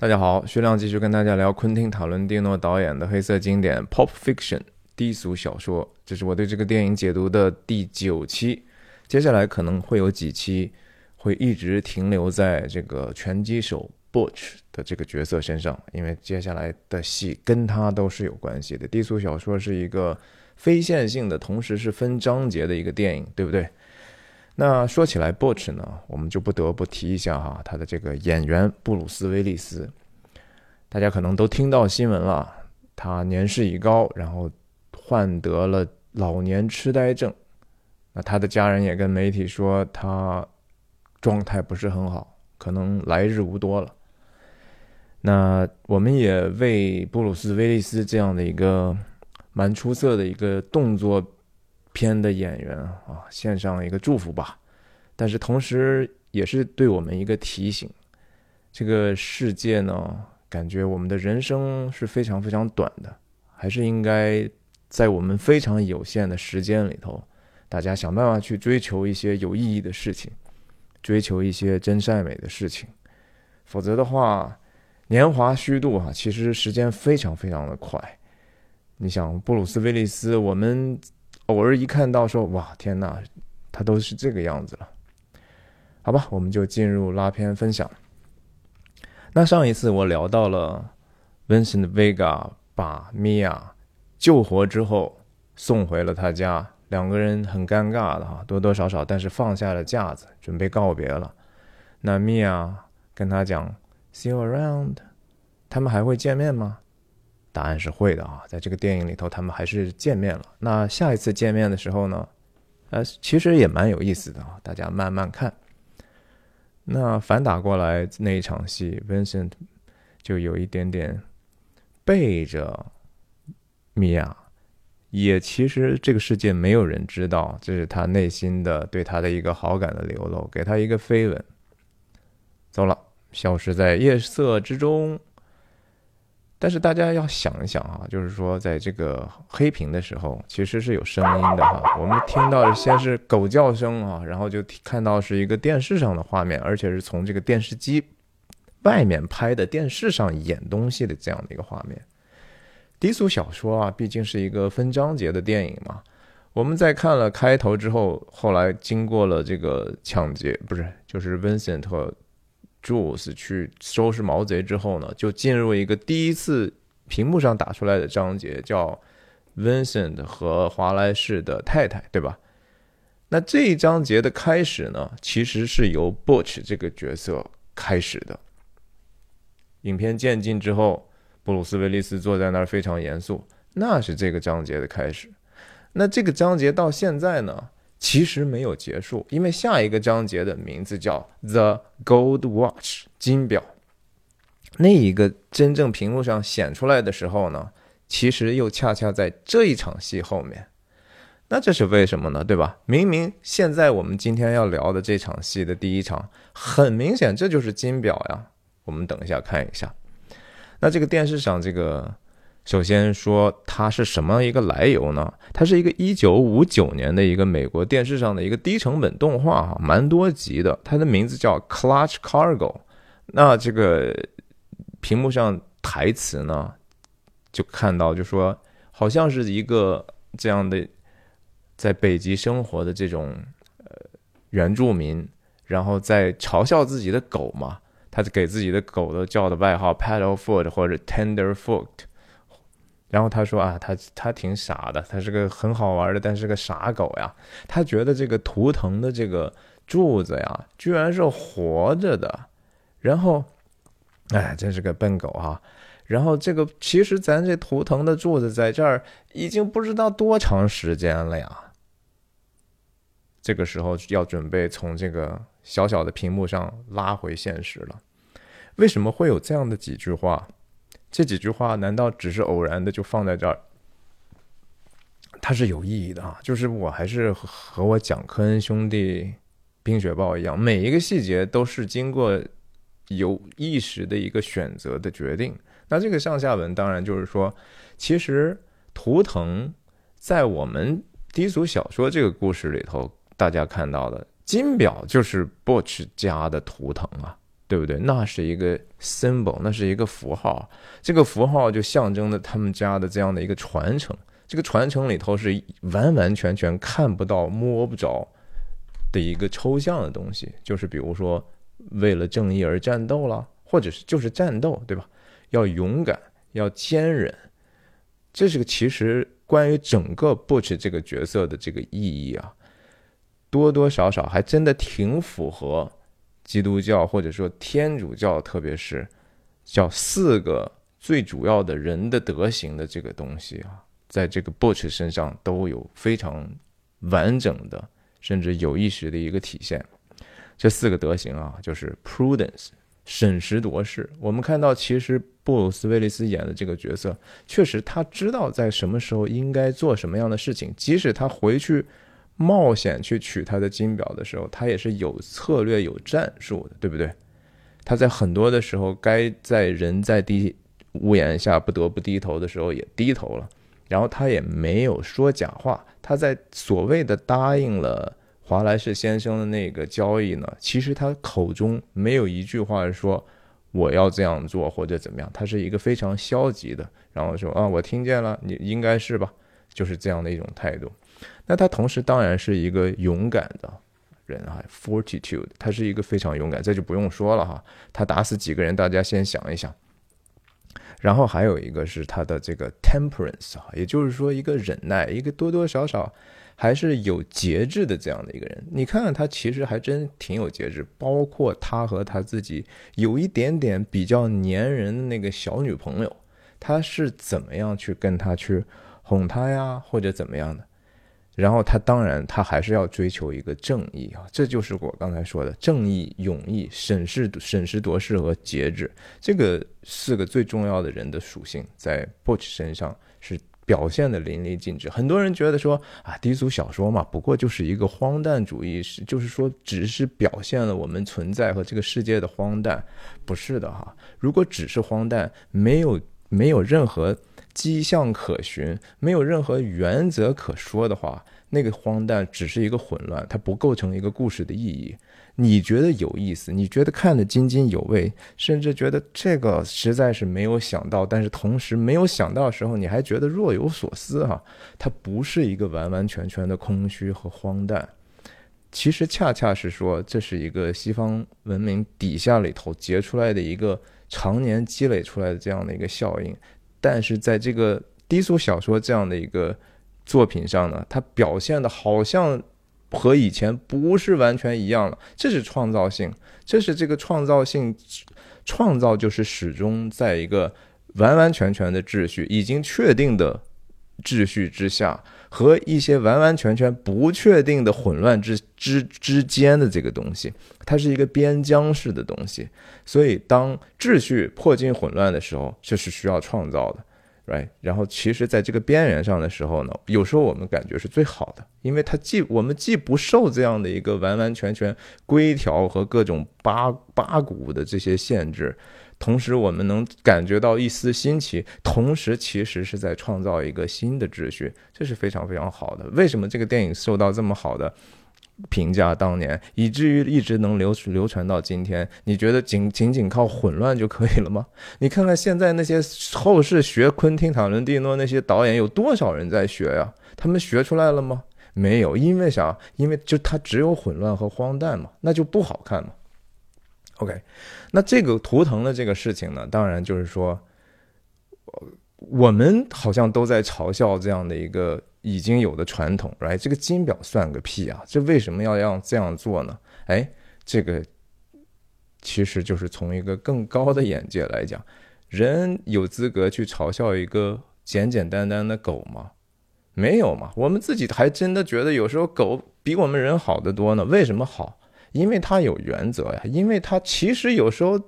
大家好，薛亮继续跟大家聊昆汀·塔伦蒂诺导演的黑色经典《Pop Fiction》低俗小说。这是我对这个电影解读的第九期，接下来可能会有几期会一直停留在这个拳击手 Butch 的这个角色身上，因为接下来的戏跟他都是有关系的。低俗小说是一个非线性的，同时是分章节的一个电影，对不对？那说起来，Butch 呢，我们就不得不提一下哈，他的这个演员布鲁斯·威利斯，大家可能都听到新闻了，他年事已高，然后患得了老年痴呆症。那他的家人也跟媒体说，他状态不是很好，可能来日无多了。那我们也为布鲁斯·威利斯这样的一个蛮出色的一个动作。片的演员啊，献上一个祝福吧，但是同时也是对我们一个提醒：这个世界呢，感觉我们的人生是非常非常短的，还是应该在我们非常有限的时间里头，大家想办法去追求一些有意义的事情，追求一些真善美的事情，否则的话，年华虚度哈，其实时间非常非常的快。你想，布鲁斯·威利斯，我们。偶尔一看到说哇天哪，他都是这个样子了，好吧，我们就进入拉片分享。那上一次我聊到了 Vincent Vega 把 Mia 救活之后送回了他家，两个人很尴尬的哈，多多少少，但是放下了架子，准备告别了。那 Mia 跟他讲 See you around，他们还会见面吗？答案是会的啊，在这个电影里头，他们还是见面了。那下一次见面的时候呢？呃，其实也蛮有意思的啊，大家慢慢看。那反打过来那一场戏，Vincent 就有一点点背着米娅，也其实这个世界没有人知道，这是他内心的对他的一个好感的流露，给他一个飞吻，走了，消失在夜色之中。但是大家要想一想啊，就是说，在这个黑屏的时候，其实是有声音的哈。我们听到的先是狗叫声啊，然后就看到是一个电视上的画面，而且是从这个电视机外面拍的电视上演东西的这样的一个画面。低俗小说啊，毕竟是一个分章节的电影嘛。我们在看了开头之后，后来经过了这个抢劫，不是，就是 Vincent。Jules 去收拾毛贼之后呢，就进入一个第一次屏幕上打出来的章节，叫 Vincent 和华莱士的太太，对吧？那这一章节的开始呢，其实是由 Butch 这个角色开始的。影片渐进之后，布鲁斯·威利斯坐在那儿非常严肃，那是这个章节的开始。那这个章节到现在呢？其实没有结束，因为下一个章节的名字叫《The Gold Watch》金表。那一个真正屏幕上显出来的时候呢，其实又恰恰在这一场戏后面。那这是为什么呢？对吧？明明现在我们今天要聊的这场戏的第一场，很明显这就是金表呀。我们等一下看一下。那这个电视上这个。首先说它是什么一个来由呢？它是一个一九五九年的一个美国电视上的一个低成本动画，哈，蛮多集的。它的名字叫《Clutch Cargo》。那这个屏幕上台词呢，就看到就说，好像是一个这样的在北极生活的这种呃原住民，然后在嘲笑自己的狗嘛，他给自己的狗都叫的外号 “Paddlefoot” 或者 “Tenderfoot”。然后他说啊，他他挺傻的，他是个很好玩的，但是个傻狗呀。他觉得这个图腾的这个柱子呀，居然是活着的。然后，哎，真是个笨狗哈。然后这个其实咱这图腾的柱子在这儿已经不知道多长时间了呀。这个时候要准备从这个小小的屏幕上拉回现实了。为什么会有这样的几句话？这几句话难道只是偶然的就放在这儿？它是有意义的啊！就是我还是和我讲科恩兄弟《冰雪暴》一样，每一个细节都是经过有意识的一个选择的决定。那这个上下文当然就是说，其实图腾在我们低俗小说这个故事里头，大家看到的金表就是 Butch 家的图腾啊。对不对？那是一个 symbol，那是一个符号，这个符号就象征着他们家的这样的一个传承。这个传承里头是完完全全看不到、摸不着的一个抽象的东西，就是比如说为了正义而战斗了，或者是就是战斗，对吧？要勇敢，要坚韧，这是个其实关于整个 Butch 这个角色的这个意义啊，多多少少还真的挺符合。基督教或者说天主教，特别是叫四个最主要的人的德行的这个东西啊，在这个 Butch 身上都有非常完整的，甚至有意识的一个体现。这四个德行啊，就是 prudence 审时度势。我们看到，其实布鲁斯威利斯演的这个角色，确实他知道在什么时候应该做什么样的事情，即使他回去。冒险去取他的金表的时候，他也是有策略、有战术的，对不对？他在很多的时候，该在人在低屋檐下不得不低头的时候，也低头了。然后他也没有说假话。他在所谓的答应了华莱士先生的那个交易呢，其实他口中没有一句话说我要这样做或者怎么样。他是一个非常消极的，然后说啊，我听见了，你应该是吧？就是这样的一种态度。那他同时当然是一个勇敢的人哈，fortitude，他是一个非常勇敢，这就不用说了哈。他打死几个人，大家先想一想。然后还有一个是他的这个 temperance 啊，也就是说一个忍耐，一个多多少少还是有节制的这样的一个人。你看看他其实还真挺有节制，包括他和他自己有一点点比较粘人那个小女朋友，他是怎么样去跟他去哄她呀，或者怎么样的。然后他当然，他还是要追求一个正义啊，这就是我刚才说的正义、勇毅、审视、审时度势和节制，这个四个最重要的人的属性，在 Butch 身上是表现的淋漓尽致。很多人觉得说啊，低俗小说嘛，不过就是一个荒诞主义，是就是说只是表现了我们存在和这个世界的荒诞，不是的哈。如果只是荒诞，没有没有任何。迹象可循，没有任何原则可说的话，那个荒诞只是一个混乱，它不构成一个故事的意义。你觉得有意思，你觉得看得津津有味，甚至觉得这个实在是没有想到，但是同时没有想到的时候，你还觉得若有所思哈。它不是一个完完全全的空虚和荒诞，其实恰恰是说，这是一个西方文明底下里头结出来的一个常年积累出来的这样的一个效应。但是在这个低俗小说这样的一个作品上呢，它表现的好像和以前不是完全一样了。这是创造性，这是这个创造性，创造就是始终在一个完完全全的秩序已经确定的秩序之下，和一些完完全全不确定的混乱之之之间的这个东西，它是一个边疆式的东西。所以，当秩序破进混乱的时候，这是需要创造的，right？然后，其实，在这个边缘上的时候呢，有时候我们感觉是最好的，因为它既我们既不受这样的一个完完全全规条和各种八八股的这些限制，同时我们能感觉到一丝新奇，同时其实是在创造一个新的秩序，这是非常非常好的。为什么这个电影受到这么好的？评价当年，以至于一直能流流传到今天。你觉得仅仅仅靠混乱就可以了吗？你看看现在那些后世学昆汀·塔伦蒂诺那些导演有多少人在学呀？他们学出来了吗？没有，因为啥？因为就他只有混乱和荒诞嘛，那就不好看嘛。OK，那这个图腾的这个事情呢，当然就是说，我们好像都在嘲笑这样的一个。已经有的传统，right？这个金表算个屁啊！这为什么要让这样做呢？哎，这个其实就是从一个更高的眼界来讲，人有资格去嘲笑一个简简单单的狗吗？没有嘛！我们自己还真的觉得有时候狗比我们人好得多呢。为什么好？因为它有原则呀，因为它其实有时候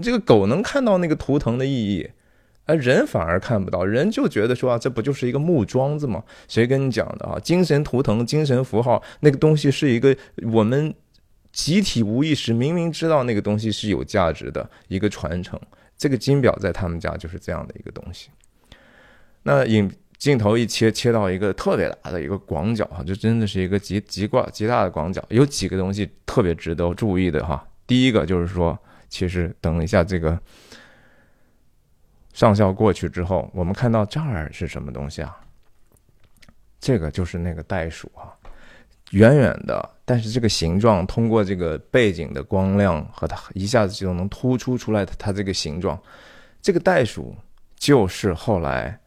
这个狗能看到那个图腾的意义。而人反而看不到，人就觉得说啊，这不就是一个木桩子吗？谁跟你讲的啊？精神图腾、精神符号，那个东西是一个我们集体无意识明明知道那个东西是有价值的一个传承。这个金表在他们家就是这样的一个东西。那影镜头一切切到一个特别大的一个广角哈，就真的是一个极极广极大的广角。有几个东西特别值得注意的哈。第一个就是说。其实等一下这个上校过去之后，我们看到这儿是什么东西啊？这个就是那个袋鼠啊，远远的，但是这个形状通过这个背景的光亮和它一下子就能突出出来它这个形状。这个袋鼠就是后来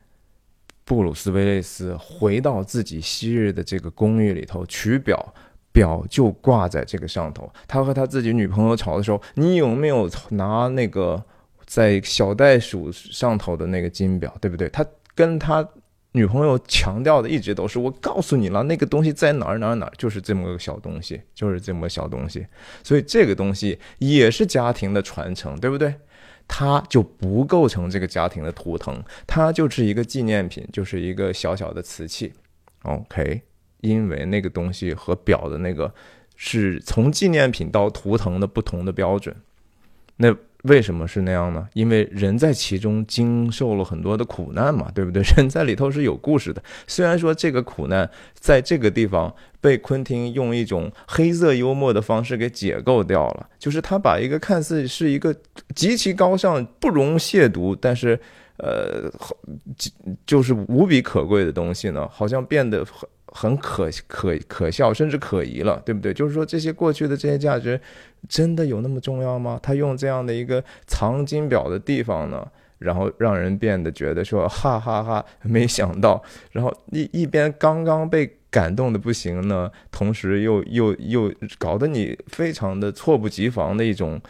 布鲁斯威利斯回到自己昔日的这个公寓里头取表，表就挂在这个上头。他和他自己女朋友吵的时候，你有没有拿那个在小袋鼠上头的那个金表，对不对？他跟他。女朋友强调的一直都是，我告诉你了，那个东西在哪儿哪儿哪儿，就是这么个小东西，就是这么个小东西。所以这个东西也是家庭的传承，对不对？它就不构成这个家庭的图腾，它就是一个纪念品，就是一个小小的瓷器。OK，因为那个东西和表的那个是从纪念品到图腾的不同的标准，那。为什么是那样呢？因为人在其中经受了很多的苦难嘛，对不对？人在里头是有故事的。虽然说这个苦难在这个地方被昆汀用一种黑色幽默的方式给解构掉了，就是他把一个看似是一个极其高尚、不容亵渎，但是呃，就是无比可贵的东西呢，好像变得很。可可可笑，甚至可疑了，对不对？就是说，这些过去的这些价值，真的有那么重要吗？他用这样的一个藏金表的地方呢，然后让人变得觉得说，哈哈哈，没想到，然后一一边刚刚被感动的不行呢，同时又又又搞得你非常的猝不及防的一种。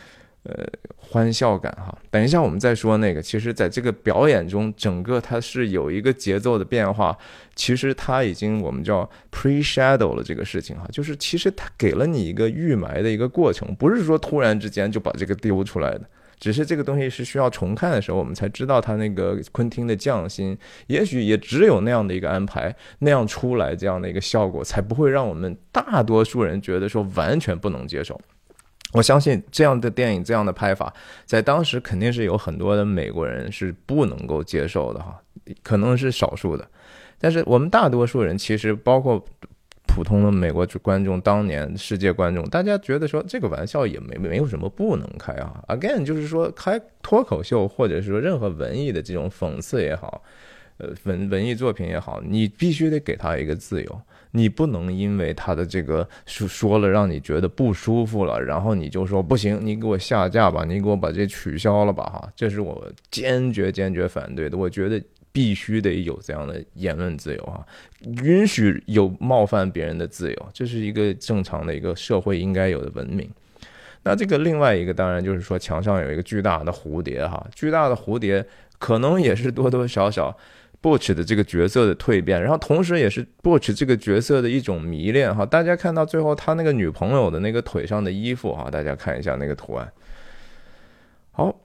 呃，欢笑感哈。等一下，我们再说那个。其实，在这个表演中，整个它是有一个节奏的变化。其实，它已经我们叫 pre-shadow 了这个事情哈，就是其实它给了你一个预埋的一个过程，不是说突然之间就把这个丢出来的。只是这个东西是需要重看的时候，我们才知道他那个昆汀的匠心。也许也只有那样的一个安排，那样出来这样的一个效果，才不会让我们大多数人觉得说完全不能接受。我相信这样的电影，这样的拍法，在当时肯定是有很多的美国人是不能够接受的哈，可能是少数的。但是我们大多数人，其实包括普通的美国观众，当年世界观众，大家觉得说这个玩笑也没没有什么不能开啊。Again，就是说开脱口秀，或者是说任何文艺的这种讽刺也好，呃文文艺作品也好，你必须得给他一个自由。你不能因为他的这个说说了让你觉得不舒服了，然后你就说不行，你给我下架吧，你给我把这取消了吧，哈，这是我坚决坚决反对的。我觉得必须得有这样的言论自由啊，允许有冒犯别人的自由，这是一个正常的一个社会应该有的文明。那这个另外一个当然就是说墙上有一个巨大的蝴蝶，哈，巨大的蝴蝶可能也是多多少少。Butch 的这个角色的蜕变，然后同时也是 Butch 这个角色的一种迷恋哈。大家看到最后他那个女朋友的那个腿上的衣服哈，大家看一下那个图案。好，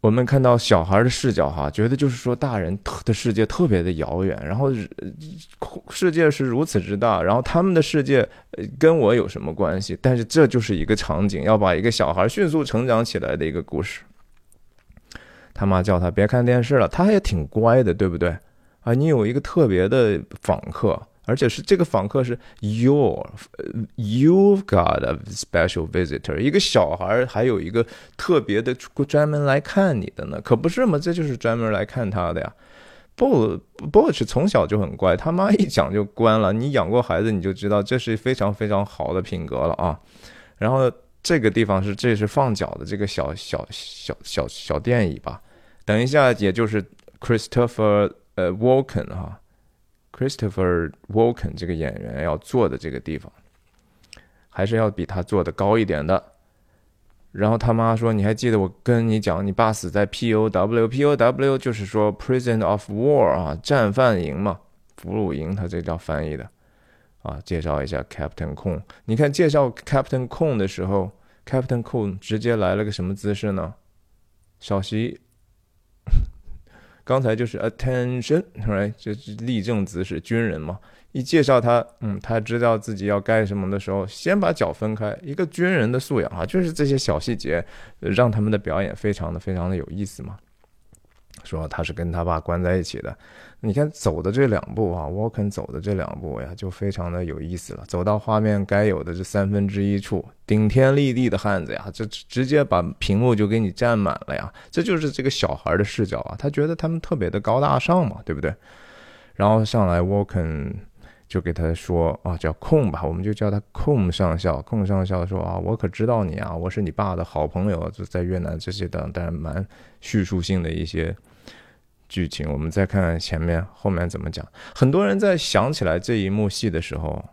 我们看到小孩的视角哈，觉得就是说大人的世界特别的遥远，然后世界是如此之大，然后他们的世界跟我有什么关系？但是这就是一个场景，要把一个小孩迅速成长起来的一个故事。他妈叫他别看电视了，他也挺乖的，对不对？啊，你有一个特别的访客，而且是这个访客是 your，you've got a special visitor，一个小孩还有一个特别的专门来看你的呢，可不是吗？这就是专门来看他的呀。不，Butch 从小就很乖，他妈一讲就关了。你养过孩子，你就知道这是非常非常好的品格了啊。然后这个地方是，这是放脚的这个小小小小小电椅吧。等一下，也就是 Christopher 呃 Walken 哈，Christopher Walken 这个演员要坐的这个地方，还是要比他坐的高一点的。然后他妈说：“你还记得我跟你讲，你爸死在 POW，POW 就是说 Prison of War 啊，战犯营嘛，俘虏营，他这叫翻译的啊。介绍一下 Captain Kong，你看介绍 Captain Kong 的时候，Captain Kong 直接来了个什么姿势呢？小席。” 刚才就是 attention，right，这是立正姿势，军人嘛。一介绍他，嗯，他知道自己要干什么的时候，先把脚分开，一个军人的素养啊，就是这些小细节，让他们的表演非常的非常的有意思嘛。说他是跟他爸关在一起的。你看走的这两步啊，Walken 走的这两步呀，就非常的有意思了。走到画面该有的这三分之一处，顶天立地的汉子呀，这直接把屏幕就给你占满了呀。这就是这个小孩的视角啊，他觉得他们特别的高大上嘛，对不对？然后上来 Walken 就给他说啊，叫空吧，我们就叫他空上校。空上校说啊，我可知道你啊，我是你爸的好朋友，就在越南这些的，当然蛮叙述性的一些。剧情，我们再看看前面后面怎么讲。很多人在想起来这一幕戏的时候，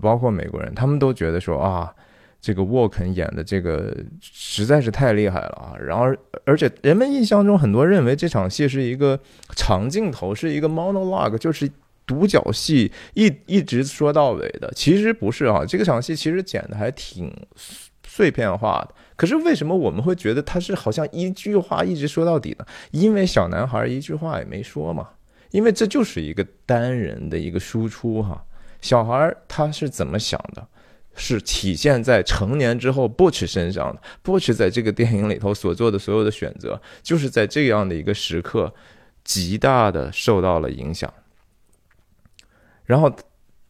包括美国人，他们都觉得说啊，这个沃肯演的这个实在是太厉害了啊。然后，而且人们印象中很多认为这场戏是一个长镜头，是一个 monologue，就是独角戏，一一直说到尾的。其实不是啊，这个场戏其实剪的还挺碎片化的。可是为什么我们会觉得他是好像一句话一直说到底呢？因为小男孩一句话也没说嘛。因为这就是一个单人的一个输出哈。小孩他是怎么想的，是体现在成年之后 Butch 身上的。Butch 在这个电影里头所做的所有的选择，就是在这样的一个时刻，极大的受到了影响。然后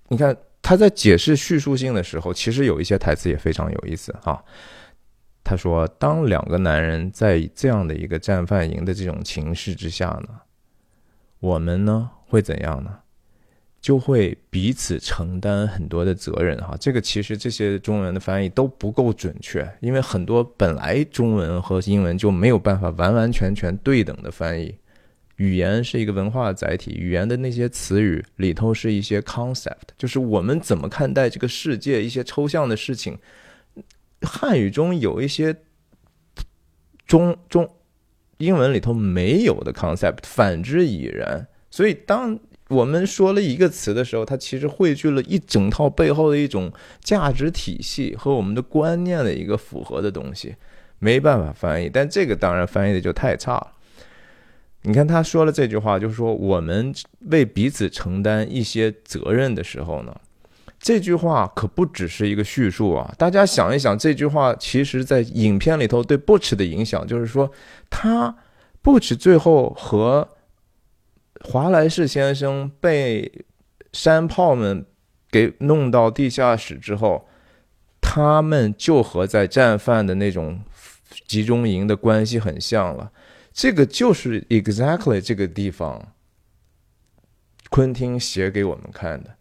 你看他在解释叙述性的时候，其实有一些台词也非常有意思啊。他说：“当两个男人在这样的一个战犯营的这种情势之下呢，我们呢会怎样呢？就会彼此承担很多的责任。哈，这个其实这些中文的翻译都不够准确，因为很多本来中文和英文就没有办法完完全全对等的翻译。语言是一个文化载体，语言的那些词语里头是一些 concept，就是我们怎么看待这个世界一些抽象的事情。”汉语中有一些中中英文里头没有的 concept，反之亦然。所以，当我们说了一个词的时候，它其实汇聚了一整套背后的一种价值体系和我们的观念的一个符合的东西，没办法翻译。但这个当然翻译的就太差了。你看他说了这句话，就是说我们为彼此承担一些责任的时候呢。这句话可不只是一个叙述啊！大家想一想，这句话其实在影片里头对布奇的影响，就是说，他布奇最后和华莱士先生被山炮们给弄到地下室之后，他们就和在战犯的那种集中营的关系很像了。这个就是 exactly 这个地方，昆汀写给我们看的。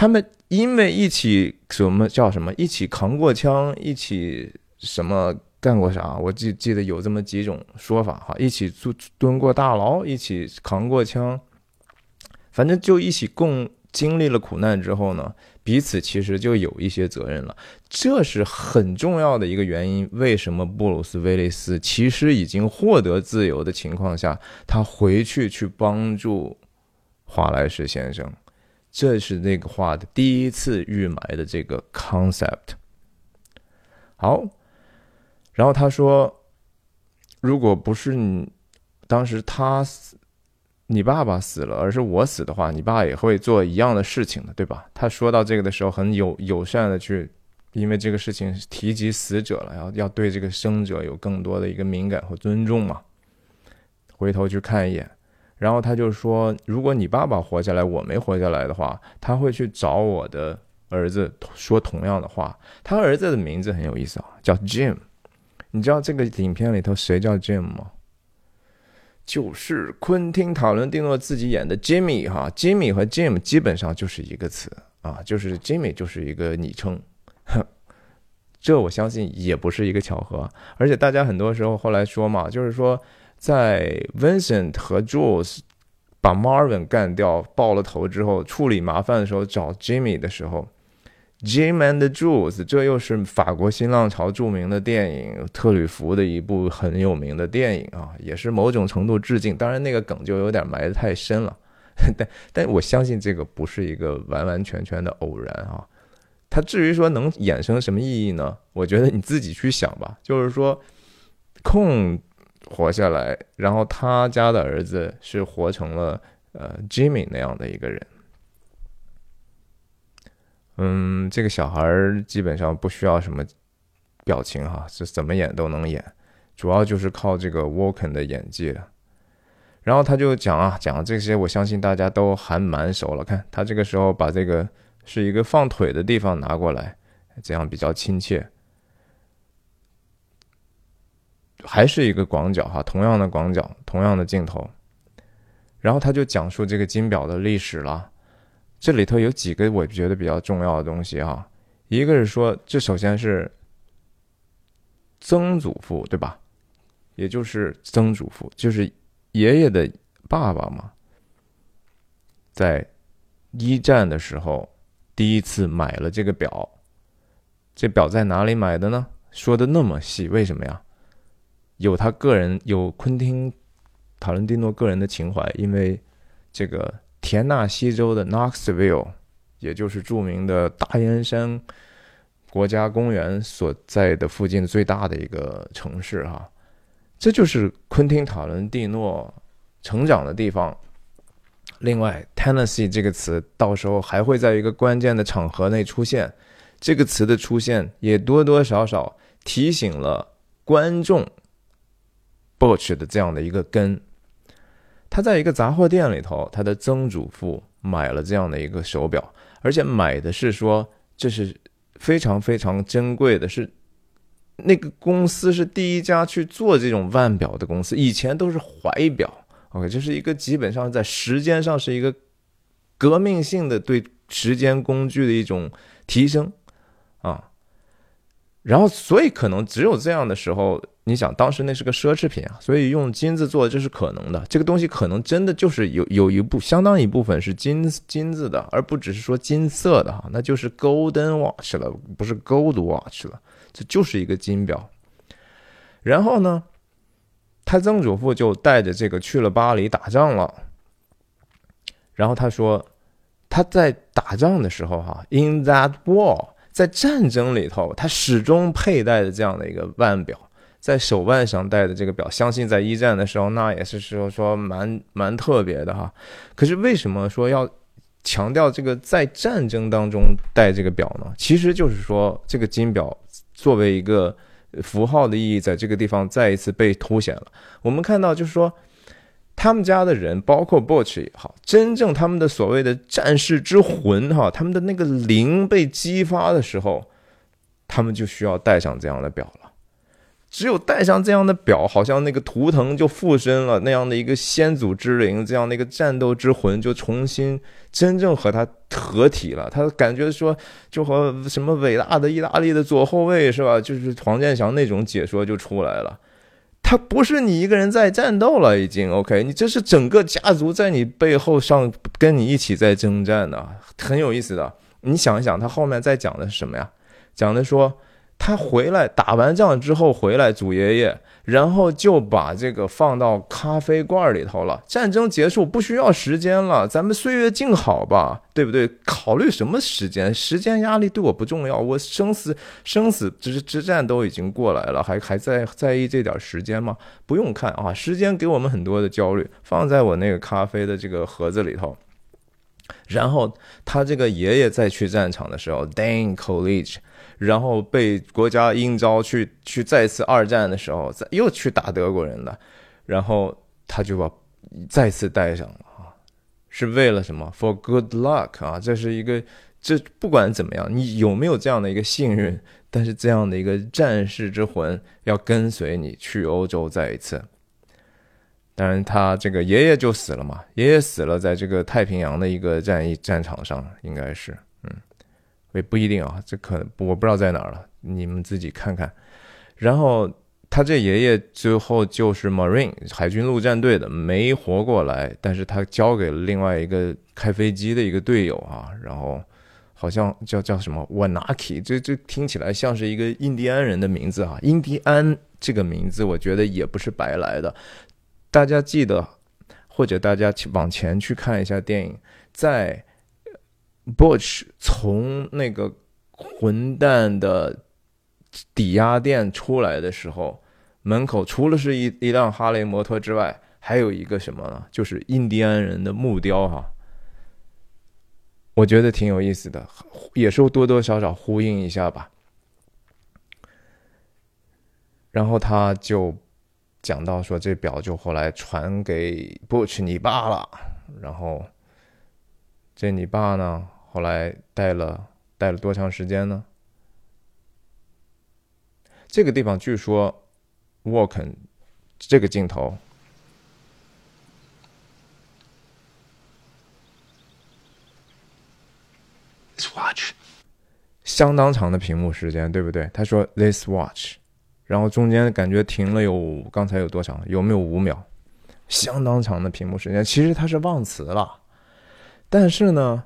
他们因为一起什么叫什么？一起扛过枪，一起什么干过啥？我记记得有这么几种说法哈。一起蹲蹲过大牢，一起扛过枪，反正就一起共经历了苦难之后呢，彼此其实就有一些责任了。这是很重要的一个原因。为什么布鲁斯威利斯其实已经获得自由的情况下，他回去去帮助华莱士先生？这是那个话的第一次预埋的这个 concept。好，然后他说，如果不是你当时他死，你爸爸死了，而是我死的话，你爸也会做一样的事情的，对吧？他说到这个的时候，很友友善的去，因为这个事情提及死者了，要要对这个生者有更多的一个敏感和尊重嘛。回头去看一眼。然后他就说：“如果你爸爸活下来，我没活下来的话，他会去找我的儿子说同样的话。他儿子的名字很有意思啊，叫 Jim。你知道这个影片里头谁叫 Jim 吗？就是昆汀·塔伦蒂诺自己演的 Jimmy 哈，Jimmy 和 Jim 基本上就是一个词啊，就是 Jimmy 就是一个昵称。这我相信也不是一个巧合，而且大家很多时候后来说嘛，就是说。”在 Vincent 和 Jules 把 Marvin 干掉、爆了头之后，处理麻烦的时候找 Jimmy 的时候，Jim and Jules，这又是法国新浪潮著名的电影特吕弗的一部很有名的电影啊，也是某种程度致敬。当然，那个梗就有点埋得太深了，但但我相信这个不是一个完完全全的偶然啊。它至于说能衍生什么意义呢？我觉得你自己去想吧。就是说，空。活下来，然后他家的儿子是活成了呃 Jimmy 那样的一个人。嗯，这个小孩基本上不需要什么表情哈，是怎么演都能演，主要就是靠这个 Walken 的演技了。然后他就讲啊，讲这些，我相信大家都还蛮熟了。看他这个时候把这个是一个放腿的地方拿过来，这样比较亲切。还是一个广角哈，同样的广角，同样的镜头。然后他就讲述这个金表的历史了。这里头有几个我觉得比较重要的东西哈，一个是说，这首先是曾祖父对吧？也就是曾祖父，就是爷爷的爸爸嘛，在一战的时候第一次买了这个表。这表在哪里买的呢？说的那么细，为什么呀？有他个人，有昆汀·塔伦蒂诺个人的情怀，因为这个田纳西州的 Knoxville，也就是著名的大烟山国家公园所在的附近最大的一个城市，哈，这就是昆汀·塔伦蒂诺成长的地方。另外，Tennessee 这个词到时候还会在一个关键的场合内出现，这个词的出现也多多少少提醒了观众。Boch 的这样的一个根，他在一个杂货店里头，他的曾祖父买了这样的一个手表，而且买的是说这是非常非常珍贵的，是那个公司是第一家去做这种腕表的公司，以前都是怀表。OK，这是一个基本上在时间上是一个革命性的对时间工具的一种提升啊。然后，所以可能只有这样的时候。你想，当时那是个奢侈品啊，所以用金子做这是可能的。这个东西可能真的就是有有一部相当一部分是金金子的，而不只是说金色的哈，那就是 golden watch 了，不是 gold watch 了，这就是一个金表。然后呢，他曾祖父就带着这个去了巴黎打仗了。然后他说，他在打仗的时候哈，in that war，在战争里头，他始终佩戴着这样的一个腕表。在手腕上戴的这个表，相信在一战的时候，那也是说说蛮蛮特别的哈。可是为什么说要强调这个在战争当中戴这个表呢？其实就是说，这个金表作为一个符号的意义，在这个地方再一次被凸显了。我们看到，就是说，他们家的人，包括 Boch 也好，真正他们的所谓的战士之魂哈，他们的那个灵被激发的时候，他们就需要戴上这样的表了。只有戴上这样的表，好像那个图腾就附身了，那样的一个先祖之灵，这样的一个战斗之魂就重新真正和他合体了。他感觉说，就和什么伟大的意大利的左后卫是吧？就是黄健翔那种解说就出来了。他不是你一个人在战斗了，已经 OK，你这是整个家族在你背后上跟你一起在征战的，很有意思的。你想一想，他后面在讲的是什么呀？讲的说。他回来打完仗之后回来，祖爷爷，然后就把这个放到咖啡罐里头了。战争结束不需要时间了，咱们岁月静好吧，对不对？考虑什么时间？时间压力对我不重要，我生死生死之之战都已经过来了，还还在在意这点时间吗？不用看啊，时间给我们很多的焦虑，放在我那个咖啡的这个盒子里头。然后他这个爷爷再去战场的时候，Dan College。然后被国家应召去去再次二战的时候，再又去打德国人了，然后他就把再次带上了啊，是为了什么？For good luck 啊，这是一个这不管怎么样，你有没有这样的一个幸运？但是这样的一个战士之魂要跟随你去欧洲再一次。当然，他这个爷爷就死了嘛，爷爷死了在这个太平洋的一个战役战场上，应该是。嗯也不一定啊，这可能我不知道在哪儿了，你们自己看看。然后他这爷爷最后就是 Marine 海军陆战队的，没活过来，但是他交给了另外一个开飞机的一个队友啊。然后好像叫叫什么 Wanaki，这这听起来像是一个印第安人的名字啊。印第安这个名字，我觉得也不是白来的。大家记得，或者大家去往前去看一下电影，在。Bush 从那个混蛋的抵押店出来的时候，门口除了是一一辆哈雷摩托之外，还有一个什么呢？就是印第安人的木雕哈。我觉得挺有意思的，也是多多少少呼应一下吧。然后他就讲到说这表就后来传给 Butch 你爸了，然后这你爸呢后来戴了戴了多长时间呢？这个地方据说 Walken 这个镜头。watch，相当长的屏幕时间，对不对？他说 this watch，然后中间感觉停了有刚才有多长？有没有五秒？相当长的屏幕时间，其实他是忘词了，但是呢，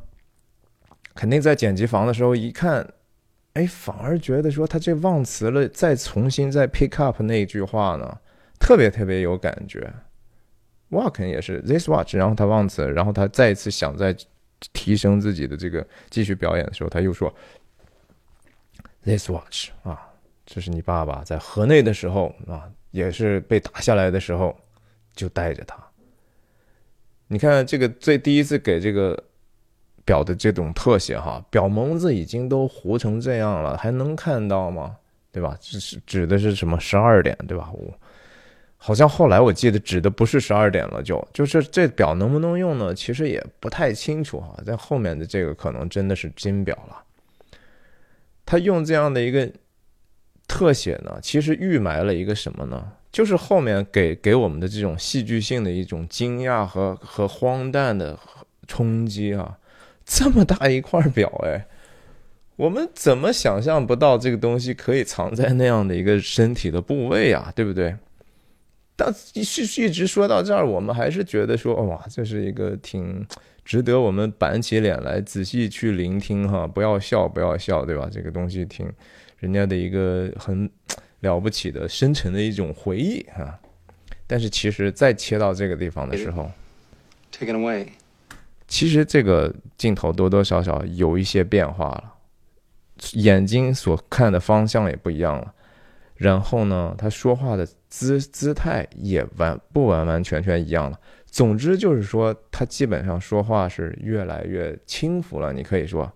肯定在剪辑房的时候一看，哎，反而觉得说他这忘词了，再重新再 pick up 那句话呢，特别特别有感觉。哇，肯定也是 this watch，然后他忘词，然后他再一次想再。提升自己的这个继续表演的时候，他又说：“This watch 啊，这是你爸爸在河内的时候啊，也是被打下来的时候就带着他。你看这个最第一次给这个表的这种特写哈，表蒙子已经都糊成这样了，还能看到吗？对吧？这是指的是什么？十二点对吧？我。”好像后来我记得指的不是十二点了，就就是这表能不能用呢？其实也不太清楚哈。在后面的这个可能真的是金表了。他用这样的一个特写呢，其实预埋了一个什么呢？就是后面给给我们的这种戏剧性的一种惊讶和和荒诞的冲击啊！这么大一块表哎，我们怎么想象不到这个东西可以藏在那样的一个身体的部位啊？对不对？但一一直说到这儿，我们还是觉得说，哇，这是一个挺值得我们板起脸来仔细去聆听哈，不要笑，不要笑，对吧？这个东西挺人家的一个很 了不起的深沉的一种回忆啊。但是其实再切到这个地方的时候，take it away，其实这个镜头多多少少有一些变化了，眼睛所看的方向也不一样了。然后呢，他说话的姿姿态也完不完完全全一样了。总之就是说，他基本上说话是越来越轻浮了。你可以说，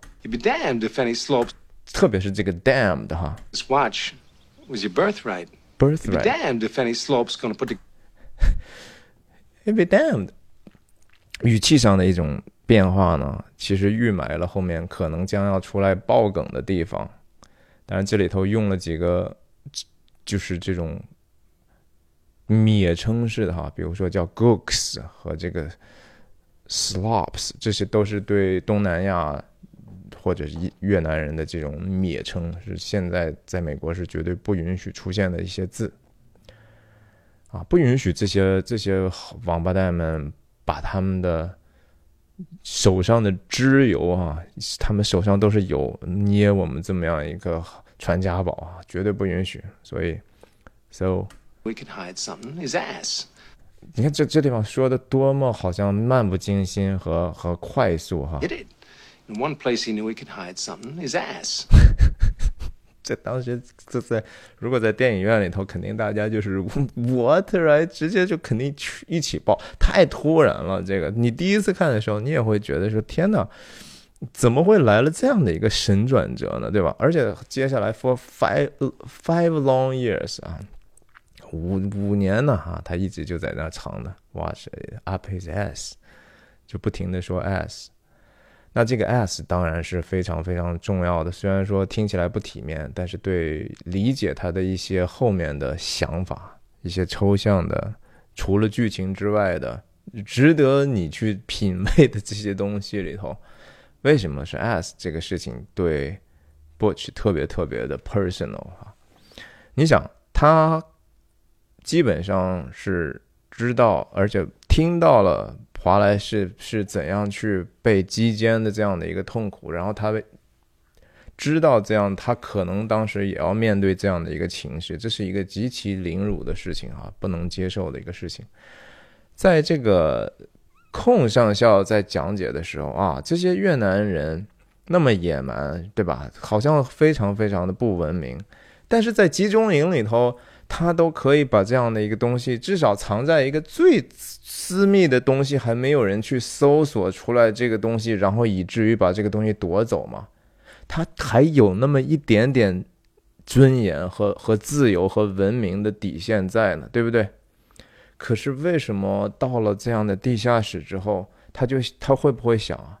特别是这个 damned 哈，This watch was your birthright. Birthright. Damned if any slope's gonna put the. It be damned. 语气上的一种变化呢，其实预埋了后面可能将要出来爆梗的地方。当然，这里头用了几个。就是这种蔑称式的哈，比如说叫 gooks 和这个 slops，这些都是对东南亚或者是越南人的这种蔑称，是现在在美国是绝对不允许出现的一些字啊，不允许这些这些王八蛋们把他们的手上的脂油啊，他们手上都是油，捏我们这么样一个。传家宝啊，绝对不允许。所以，so we can hide something his ass。你看这这地方说的多么好像漫不经心和和快速哈。One place he knew he could hide something his ass。这当时这在如果在电影院里头，肯定大家就是 what right，直接就肯定去一起爆，太突然了。这个你第一次看的时候，你也会觉得说天哪。怎么会来了这样的一个神转折呢？对吧？而且接下来 for five five long years 啊，五五年呢哈，他一直就在那唱的，watch up his ass，就不停的说 ass。那这个 S 当然是非常非常重要的，虽然说听起来不体面，但是对理解他的一些后面的想法，一些抽象的，除了剧情之外的，值得你去品味的这些东西里头。为什么是 S 这个事情对 Butch 特别特别的 personal 哈？你想，他基本上是知道，而且听到了华莱士是怎样去被击奸的这样的一个痛苦，然后他知道这样，他可能当时也要面对这样的一个情绪，这是一个极其凌辱的事情啊，不能接受的一个事情，在这个。空上校在讲解的时候啊，这些越南人那么野蛮，对吧？好像非常非常的不文明。但是在集中营里头，他都可以把这样的一个东西，至少藏在一个最私密的东西，还没有人去搜索出来这个东西，然后以至于把这个东西夺走嘛？他还有那么一点点尊严和和自由和文明的底线在呢，对不对？可是为什么到了这样的地下室之后，他就他会不会想啊？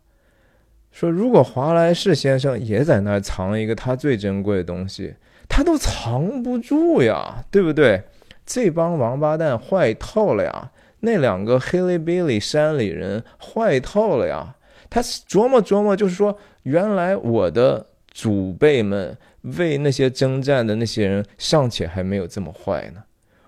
说如果华莱士先生也在那儿藏一个他最珍贵的东西，他都藏不住呀，对不对？这帮王八蛋坏透了呀！那两个黑雷比里山里人坏透了呀！他琢磨琢磨，就是说，原来我的祖辈们为那些征战的那些人尚且还没有这么坏呢，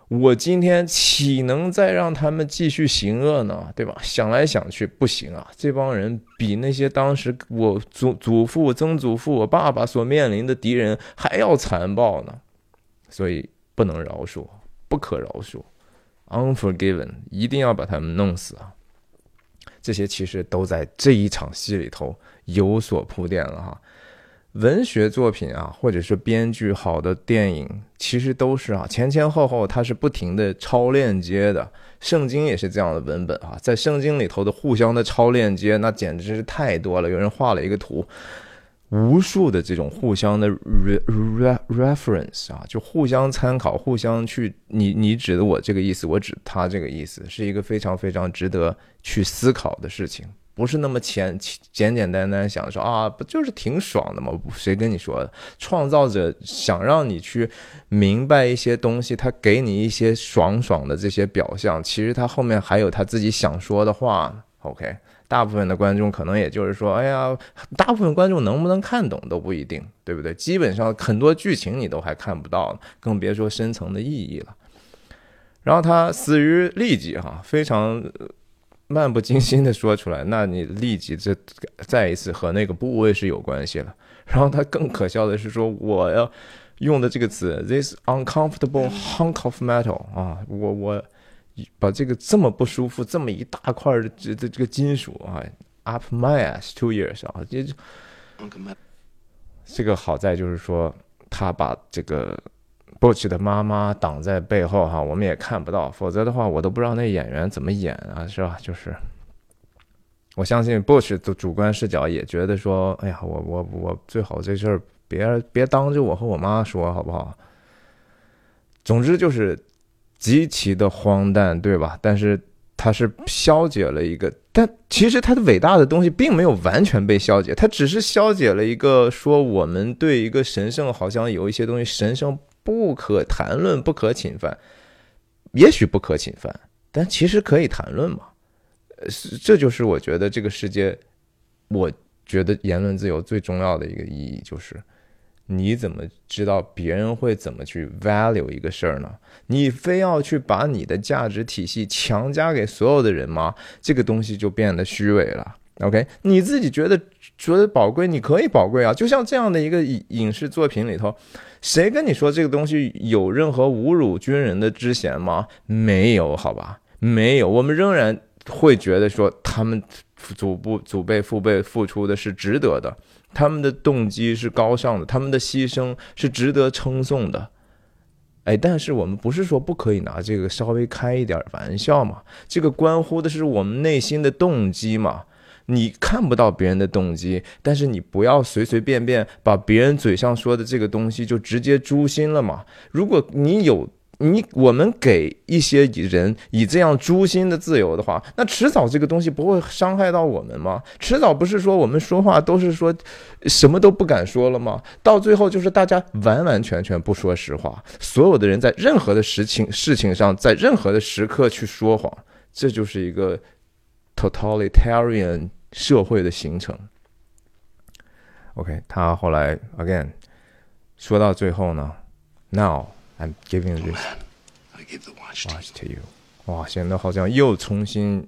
我今天岂能再让他们继续行恶呢？对吧？想来想去，不行啊！这帮人比那些当时我祖祖父、曾祖父、我爸爸所面临的敌人还要残暴呢，所以不能饶恕，不可饶恕，unforgiven，一定要把他们弄死啊！这些其实都在这一场戏里头有所铺垫了哈。文学作品啊，或者是编剧好的电影，其实都是啊前前后后它是不停的超链接的。圣经也是这样的文本啊，在圣经里头的互相的超链接，那简直是太多了。有人画了一个图。无数的这种互相的 re reference 啊，就互相参考，互相去你你指的我这个意思，我指他这个意思，是一个非常非常值得去思考的事情，不是那么简简简单单想说啊，不就是挺爽的吗？谁跟你说的？创造者想让你去明白一些东西，他给你一些爽爽的这些表象，其实他后面还有他自己想说的话。OK。大部分的观众可能也就是说，哎呀，大部分观众能不能看懂都不一定，对不对？基本上很多剧情你都还看不到，更别说深层的意义了。然后他死于痢疾，哈，非常漫不经心的说出来，那你痢疾这再一次和那个部位是有关系了。然后他更可笑的是说，我要用的这个词，this uncomfortable hunk of metal 啊，我我。把这个这么不舒服，这么一大块的这这这个金属啊，up my ass two years 啊，这这个好在就是说他把这个 Butch 的妈妈挡在背后哈，我们也看不到，否则的话我都不知道那演员怎么演啊，是吧？就是我相信 Butch 的主观视角也觉得说，哎呀，我我我最好这事儿别别当着我和我妈说，好不好？总之就是。极其的荒诞，对吧？但是它是消解了一个，但其实它的伟大的东西并没有完全被消解，它只是消解了一个说我们对一个神圣好像有一些东西神圣不可谈论、不可侵犯，也许不可侵犯，但其实可以谈论嘛。呃，这就是我觉得这个世界，我觉得言论自由最重要的一个意义就是。你怎么知道别人会怎么去 value 一个事儿呢？你非要去把你的价值体系强加给所有的人吗？这个东西就变得虚伪了。OK，你自己觉得觉得宝贵，你可以宝贵啊。就像这样的一个影影视作品里头，谁跟你说这个东西有任何侮辱军人的之嫌吗？没有，好吧，没有。我们仍然会觉得说他们祖父、祖辈、父辈付出的是值得的。他们的动机是高尚的，他们的牺牲是值得称颂的，哎，但是我们不是说不可以拿这个稍微开一点玩笑嘛？这个关乎的是我们内心的动机嘛？你看不到别人的动机，但是你不要随随便便把别人嘴上说的这个东西就直接诛心了嘛？如果你有。你我们给一些人以这样诛心的自由的话，那迟早这个东西不会伤害到我们吗？迟早不是说我们说话都是说什么都不敢说了吗？到最后就是大家完完全全不说实话，所有的人在任何的事情事情上，在任何的时刻去说谎，这就是一个 totalitarian 社会的形成。OK，他后来 again 说到最后呢，now。I'm giving this watch to you。哇，显得好像又重新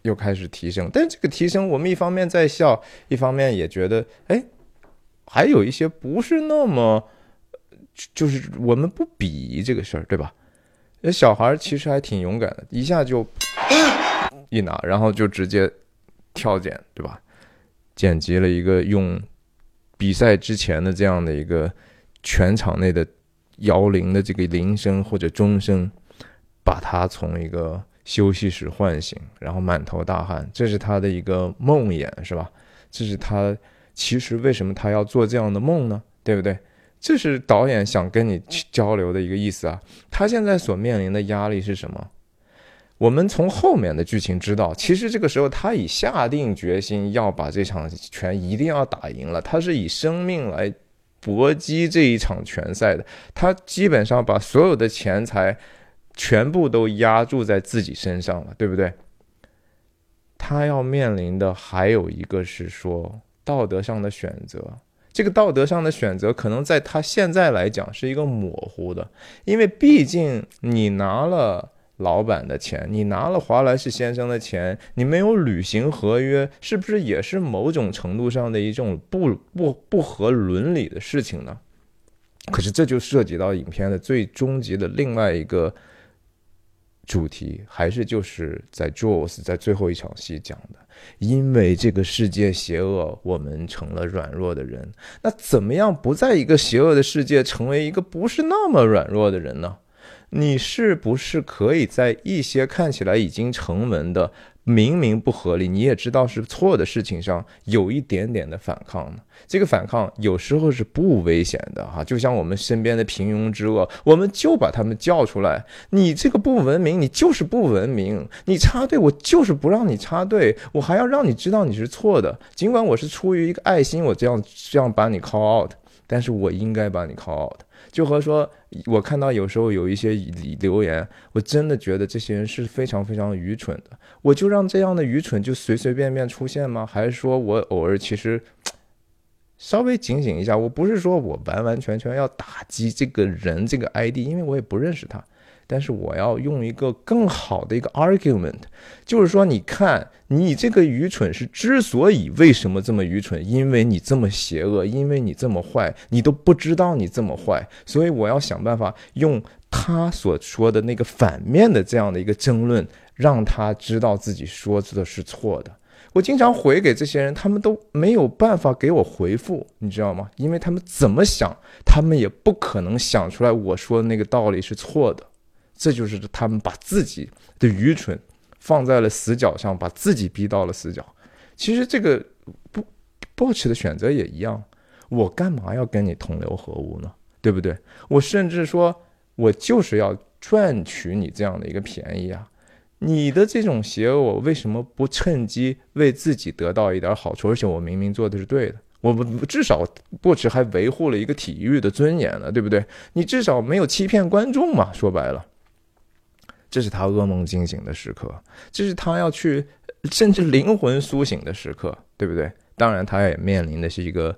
又开始提升，但这个提升，我们一方面在笑，一方面也觉得，哎，还有一些不是那么，就是我们不鄙夷这个事儿，对吧？那小孩其实还挺勇敢的，一下就一拿，然后就直接跳剪，对吧？剪辑了一个用比赛之前的这样的一个全场内的。摇铃的这个铃声或者钟声，把他从一个休息室唤醒，然后满头大汗。这是他的一个梦魇，是吧？这是他其实为什么他要做这样的梦呢？对不对？这是导演想跟你交流的一个意思啊。他现在所面临的压力是什么？我们从后面的剧情知道，其实这个时候他已下定决心要把这场拳一定要打赢了，他是以生命来搏击这一场拳赛的。他基本上把所有的钱财全部都压注在自己身上了，对不对？他要面临的还有一个是说道德上的选择。这个道德上的选择，可能在他现在来讲是一个模糊的，因为毕竟你拿了老板的钱，你拿了华莱士先生的钱，你没有履行合约，是不是也是某种程度上的一种不不不合伦理的事情呢？可是这就涉及到影片的最终极的另外一个主题，还是就是在 Jaws 在最后一场戏讲的。因为这个世界邪恶，我们成了软弱的人。那怎么样不在一个邪恶的世界成为一个不是那么软弱的人呢？你是不是可以在一些看起来已经成文的？明明不合理，你也知道是错的事情上有一点点的反抗呢。这个反抗有时候是不危险的哈，就像我们身边的平庸之恶，我们就把他们叫出来。你这个不文明，你就是不文明。你插队，我就是不让你插队，我还要让你知道你是错的。尽管我是出于一个爱心，我这样这样把你 call out，但是我应该把你 call out。就和说，我看到有时候有一些留言，我真的觉得这些人是非常非常愚蠢的。我就让这样的愚蠢就随随便便出现吗？还是说我偶尔其实稍微警醒一下？我不是说我完完全全要打击这个人这个 ID，因为我也不认识他。但是我要用一个更好的一个 argument，就是说，你看你这个愚蠢是之所以为什么这么愚蠢，因为你这么邪恶，因为你这么坏，你都不知道你这么坏，所以我要想办法用他所说的那个反面的这样的一个争论，让他知道自己说的是错的。我经常回给这些人，他们都没有办法给我回复，你知道吗？因为他们怎么想，他们也不可能想出来我说的那个道理是错的。这就是他们把自己的愚蠢放在了死角上，把自己逼到了死角。其实这个不，Boch 的选择也一样。我干嘛要跟你同流合污呢？对不对？我甚至说，我就是要赚取你这样的一个便宜啊！你的这种邪恶，我为什么不趁机为自己得到一点好处？而且我明明做的是对的，我不至少 Boch 还维护了一个体育的尊严呢，对不对？你至少没有欺骗观众嘛？说白了。这是他噩梦惊醒的时刻，这是他要去甚至灵魂苏醒的时刻，对不对？当然，他也面临的是一个，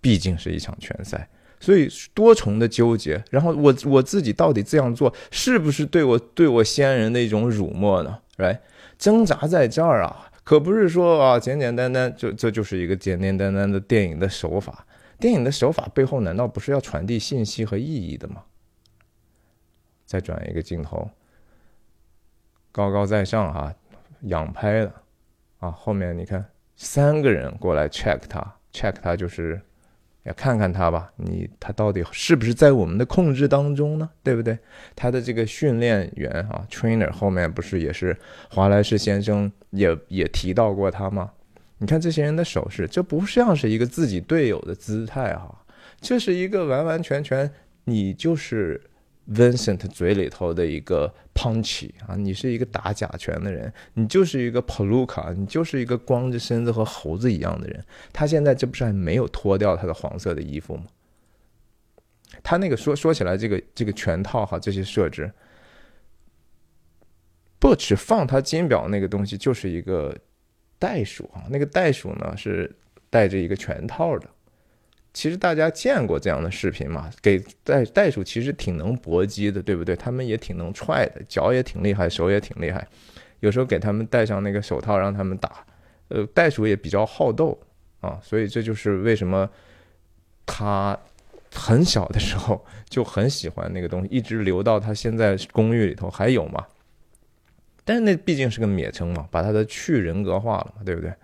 毕竟是一场拳赛，所以多重的纠结。然后我我自己到底这样做，是不是对我对我先人的一种辱没呢？来，挣扎在这儿啊，可不是说啊简简单单就这就是一个简简单单的电影的手法。电影的手法背后难道不是要传递信息和意义的吗？再转一个镜头。高高在上哈，仰拍的啊，后面你看三个人过来 check 他，check 他就是要看看他吧，你他到底是不是在我们的控制当中呢？对不对？他的这个训练员啊，trainer 后面不是也是华莱士先生也也提到过他吗？你看这些人的手势，这不像是一个自己队友的姿态哈，这是一个完完全全你就是。Vincent 嘴里头的一个 Punchy 啊，你是一个打假拳的人，你就是一个 Palooka，你就是一个光着身子和猴子一样的人。他现在这不是还没有脱掉他的黄色的衣服吗？他那个说说起来，这个这个拳套哈，这些设置，Butch 放他金表那个东西就是一个袋鼠啊，那个袋鼠呢是带着一个拳套的。其实大家见过这样的视频嘛？给袋袋鼠其实挺能搏击的，对不对？他们也挺能踹的，脚也挺厉害，手也挺厉害。有时候给他们戴上那个手套，让他们打。呃，袋鼠也比较好斗啊，所以这就是为什么他很小的时候就很喜欢那个东西，一直留到他现在公寓里头还有嘛。但是那毕竟是个蔑称嘛，把他的去人格化了嘛，对不对？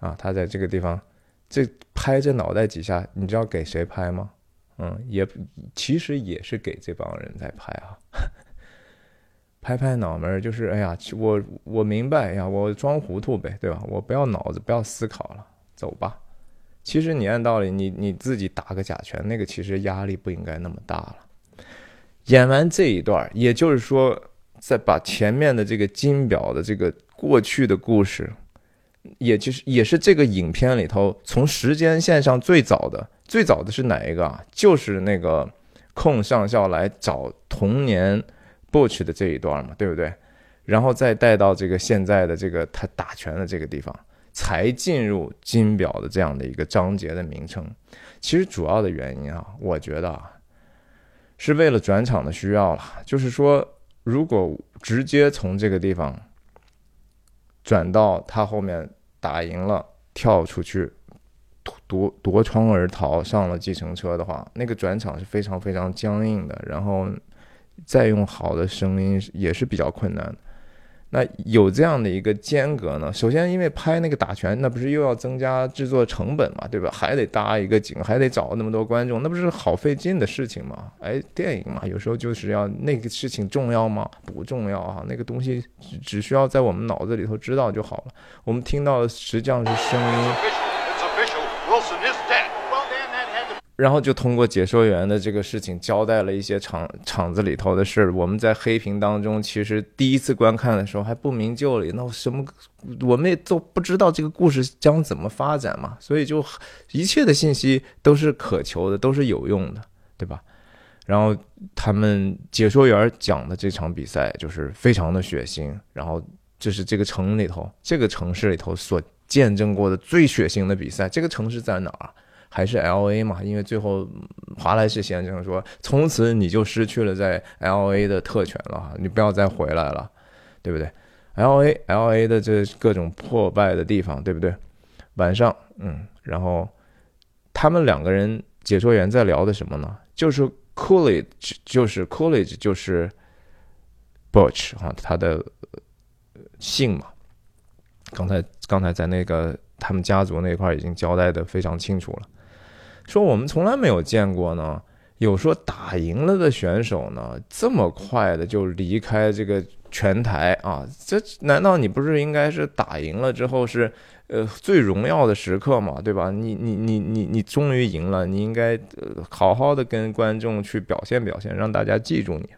啊，他在这个地方。这拍这脑袋几下，你知道给谁拍吗？嗯，也其实也是给这帮人在拍啊，拍拍脑门就是哎呀，我我明白呀，我装糊涂呗，对吧？我不要脑子，不要思考了，走吧。其实你按道理，你你自己打个假拳，那个其实压力不应该那么大了。演完这一段，也就是说，再把前面的这个金表的这个过去的故事，也就是也是这个影片里头从时间线上最早的最早的是哪一个啊？就是那个空上校来找童年 Butch 的这一段嘛，对不对？然后再带到这个现在的这个他打拳的这个地方，才进入金表的这样的一个章节的名称。其实主要的原因啊，我觉得啊，是为了转场的需要了。就是说，如果直接从这个地方转到他后面打赢了，跳出去夺夺窗而逃，上了计程车的话，那个转场是非常非常僵硬的。然后再用好的声音也是比较困难的。那有这样的一个间隔呢？首先，因为拍那个打拳，那不是又要增加制作成本嘛，对吧？还得搭一个景，还得找那么多观众，那不是好费劲的事情吗？哎，电影嘛，有时候就是要那个事情重要吗？不重要啊，那个东西只只需要在我们脑子里头知道就好了。我们听到的实际上是声音。然后就通过解说员的这个事情交代了一些场场子里头的事。我们在黑屏当中，其实第一次观看的时候还不明就里，那什么我们也都不知道这个故事将怎么发展嘛。所以就一切的信息都是渴求的，都是有用的，对吧？然后他们解说员讲的这场比赛就是非常的血腥，然后这是这个城里头这个城市里头所见证过的最血腥的比赛。这个城市在哪儿？还是 L A 嘛，因为最后华莱士先生说，从此你就失去了在 L A 的特权了，你不要再回来了，对不对？L A L A 的这各种破败的地方，对不对？晚上，嗯，然后他们两个人解说员在聊的什么呢？就是 Coolidge，就是 Coolidge，就是 Butch 哈，他的姓嘛。刚才刚才在那个他们家族那块已经交代的非常清楚了。说我们从来没有见过呢，有说打赢了的选手呢，这么快的就离开这个拳台啊？这难道你不是应该是打赢了之后是呃最荣耀的时刻嘛？对吧？你你你你你终于赢了，你应该呃好好的跟观众去表现表现，让大家记住你。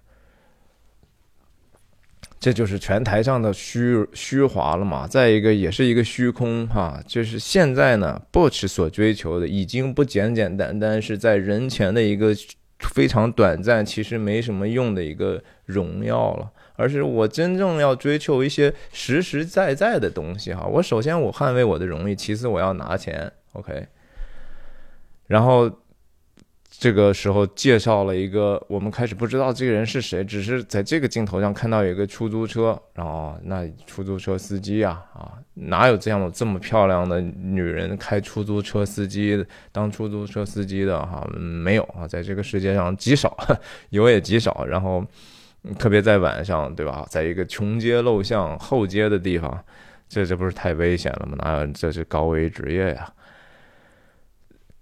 这就是拳台上的虚虚华了嘛？再一个也是一个虚空哈，就是现在呢，Butch 所追求的已经不简简单单是在人前的一个非常短暂、其实没什么用的一个荣耀了，而是我真正要追求一些实实在在的东西哈。我首先我捍卫我的荣誉，其次我要拿钱，OK，然后。这个时候介绍了一个，我们开始不知道这个人是谁，只是在这个镜头上看到有一个出租车，然后那出租车司机啊啊，哪有这样这么漂亮的女人开出租车司机当出租车司机的哈？没有啊，在这个世界上极少，有也极少。然后特别在晚上，对吧？在一个穷街陋巷后街的地方，这这不是太危险了吗？哪有这是高危职业呀？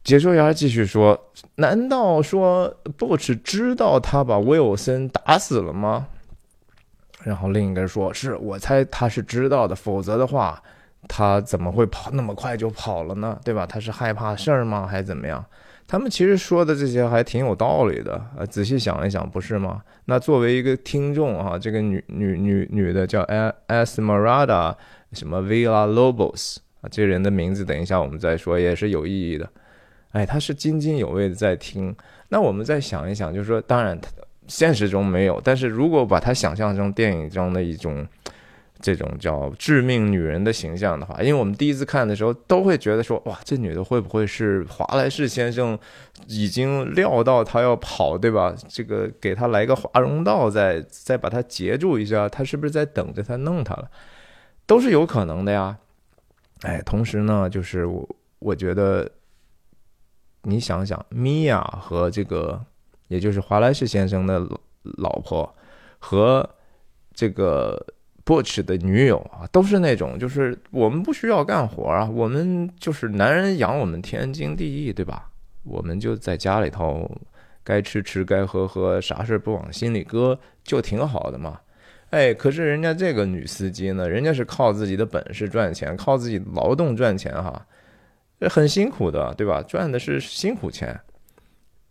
解说员继续说：“难道说 Butch 知道他把威尔森打死了吗？”然后另一个人说：“是我猜他是知道的，否则的话，他怎么会跑那么快就跑了呢？对吧？他是害怕事儿吗？还是怎么样？”他们其实说的这些还挺有道理的呃，仔细想一想，不是吗？那作为一个听众啊，这个女女女女的叫 Esmeralda 什么 Villa Lobos 啊，这人的名字等一下我们再说，也是有意义的。哎，他是津津有味的在听。那我们再想一想，就是说，当然，现实中没有，但是如果把他想象成电影中的一种这种叫致命女人的形象的话，因为我们第一次看的时候都会觉得说，哇，这女的会不会是华莱士先生已经料到她要跑，对吧？这个给她来个华容道，再再把她截住一下，他是不是在等着他弄她了？都是有可能的呀。哎，同时呢，就是我我觉得。你想想，米娅和这个，也就是华莱士先生的老婆，和这个 Butch 的女友啊，都是那种，就是我们不需要干活啊，我们就是男人养我们天经地义，对吧？我们就在家里头，该吃吃，该喝喝，啥事不往心里搁，就挺好的嘛。哎，可是人家这个女司机呢，人家是靠自己的本事赚钱，靠自己劳动赚钱哈。很辛苦的，对吧？赚的是辛苦钱，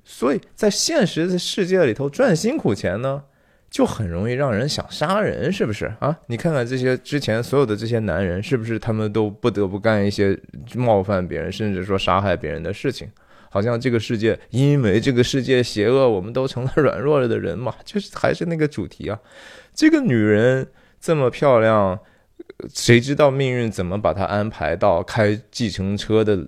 所以在现实的世界里头赚辛苦钱呢，就很容易让人想杀人，是不是啊？你看看这些之前所有的这些男人，是不是他们都不得不干一些冒犯别人，甚至说杀害别人的事情？好像这个世界因为这个世界邪恶，我们都成了 软弱了的人嘛？就是还是那个主题啊。这个女人这么漂亮，谁知道命运怎么把他安排到开计程车的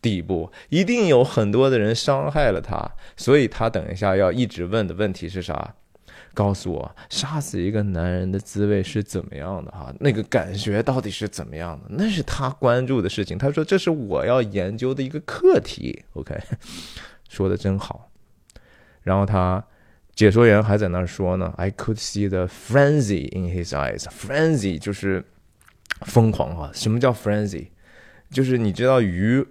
地步？一定有很多的人伤害了他，所以他等一下要一直问的问题是啥？告诉我，杀死一个男人的滋味是怎么样的？哈，那个感觉到底是怎么样的？那是他关注的事情。他说：“这是我要研究的一个课题。”OK，说的真好。然后他解说员还在那儿说呢：“I could see the frenzy in his eyes. Frenzy 就是疯狂哈。什么叫 frenzy？就是你知道鱼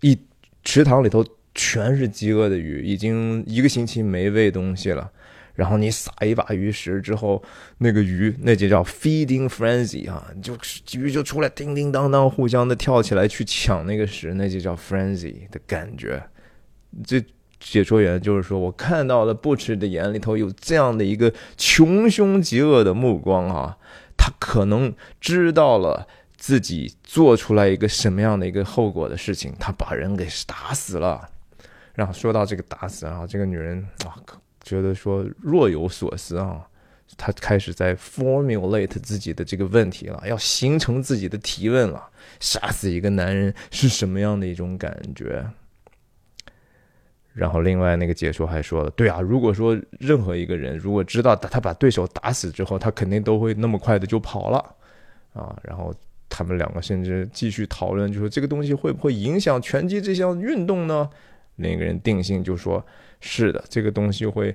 一池塘里头全是饥饿的鱼，已经一个星期没喂东西了。”然后你撒一把鱼食之后，那个鱼那就叫 feeding frenzy 啊，就鱼就出来叮叮当当，互相的跳起来去抢那个食，那就叫 frenzy 的感觉。这解说员就是说我看到了 Butch 的眼里头有这样的一个穷凶极恶的目光啊，他可能知道了自己做出来一个什么样的一个后果的事情，他把人给打死了。然后说到这个打死啊，这个女人啊。觉得说若有所思啊，他开始在 formulate 自己的这个问题了，要形成自己的提问了。杀死一个男人是什么样的一种感觉？然后另外那个解说还说了，对啊，如果说任何一个人如果知道他把对手打死之后，他肯定都会那么快的就跑了啊。然后他们两个甚至继续讨论，就说这个东西会不会影响拳击这项运动呢？另一个人定性就说。是的，这个东西会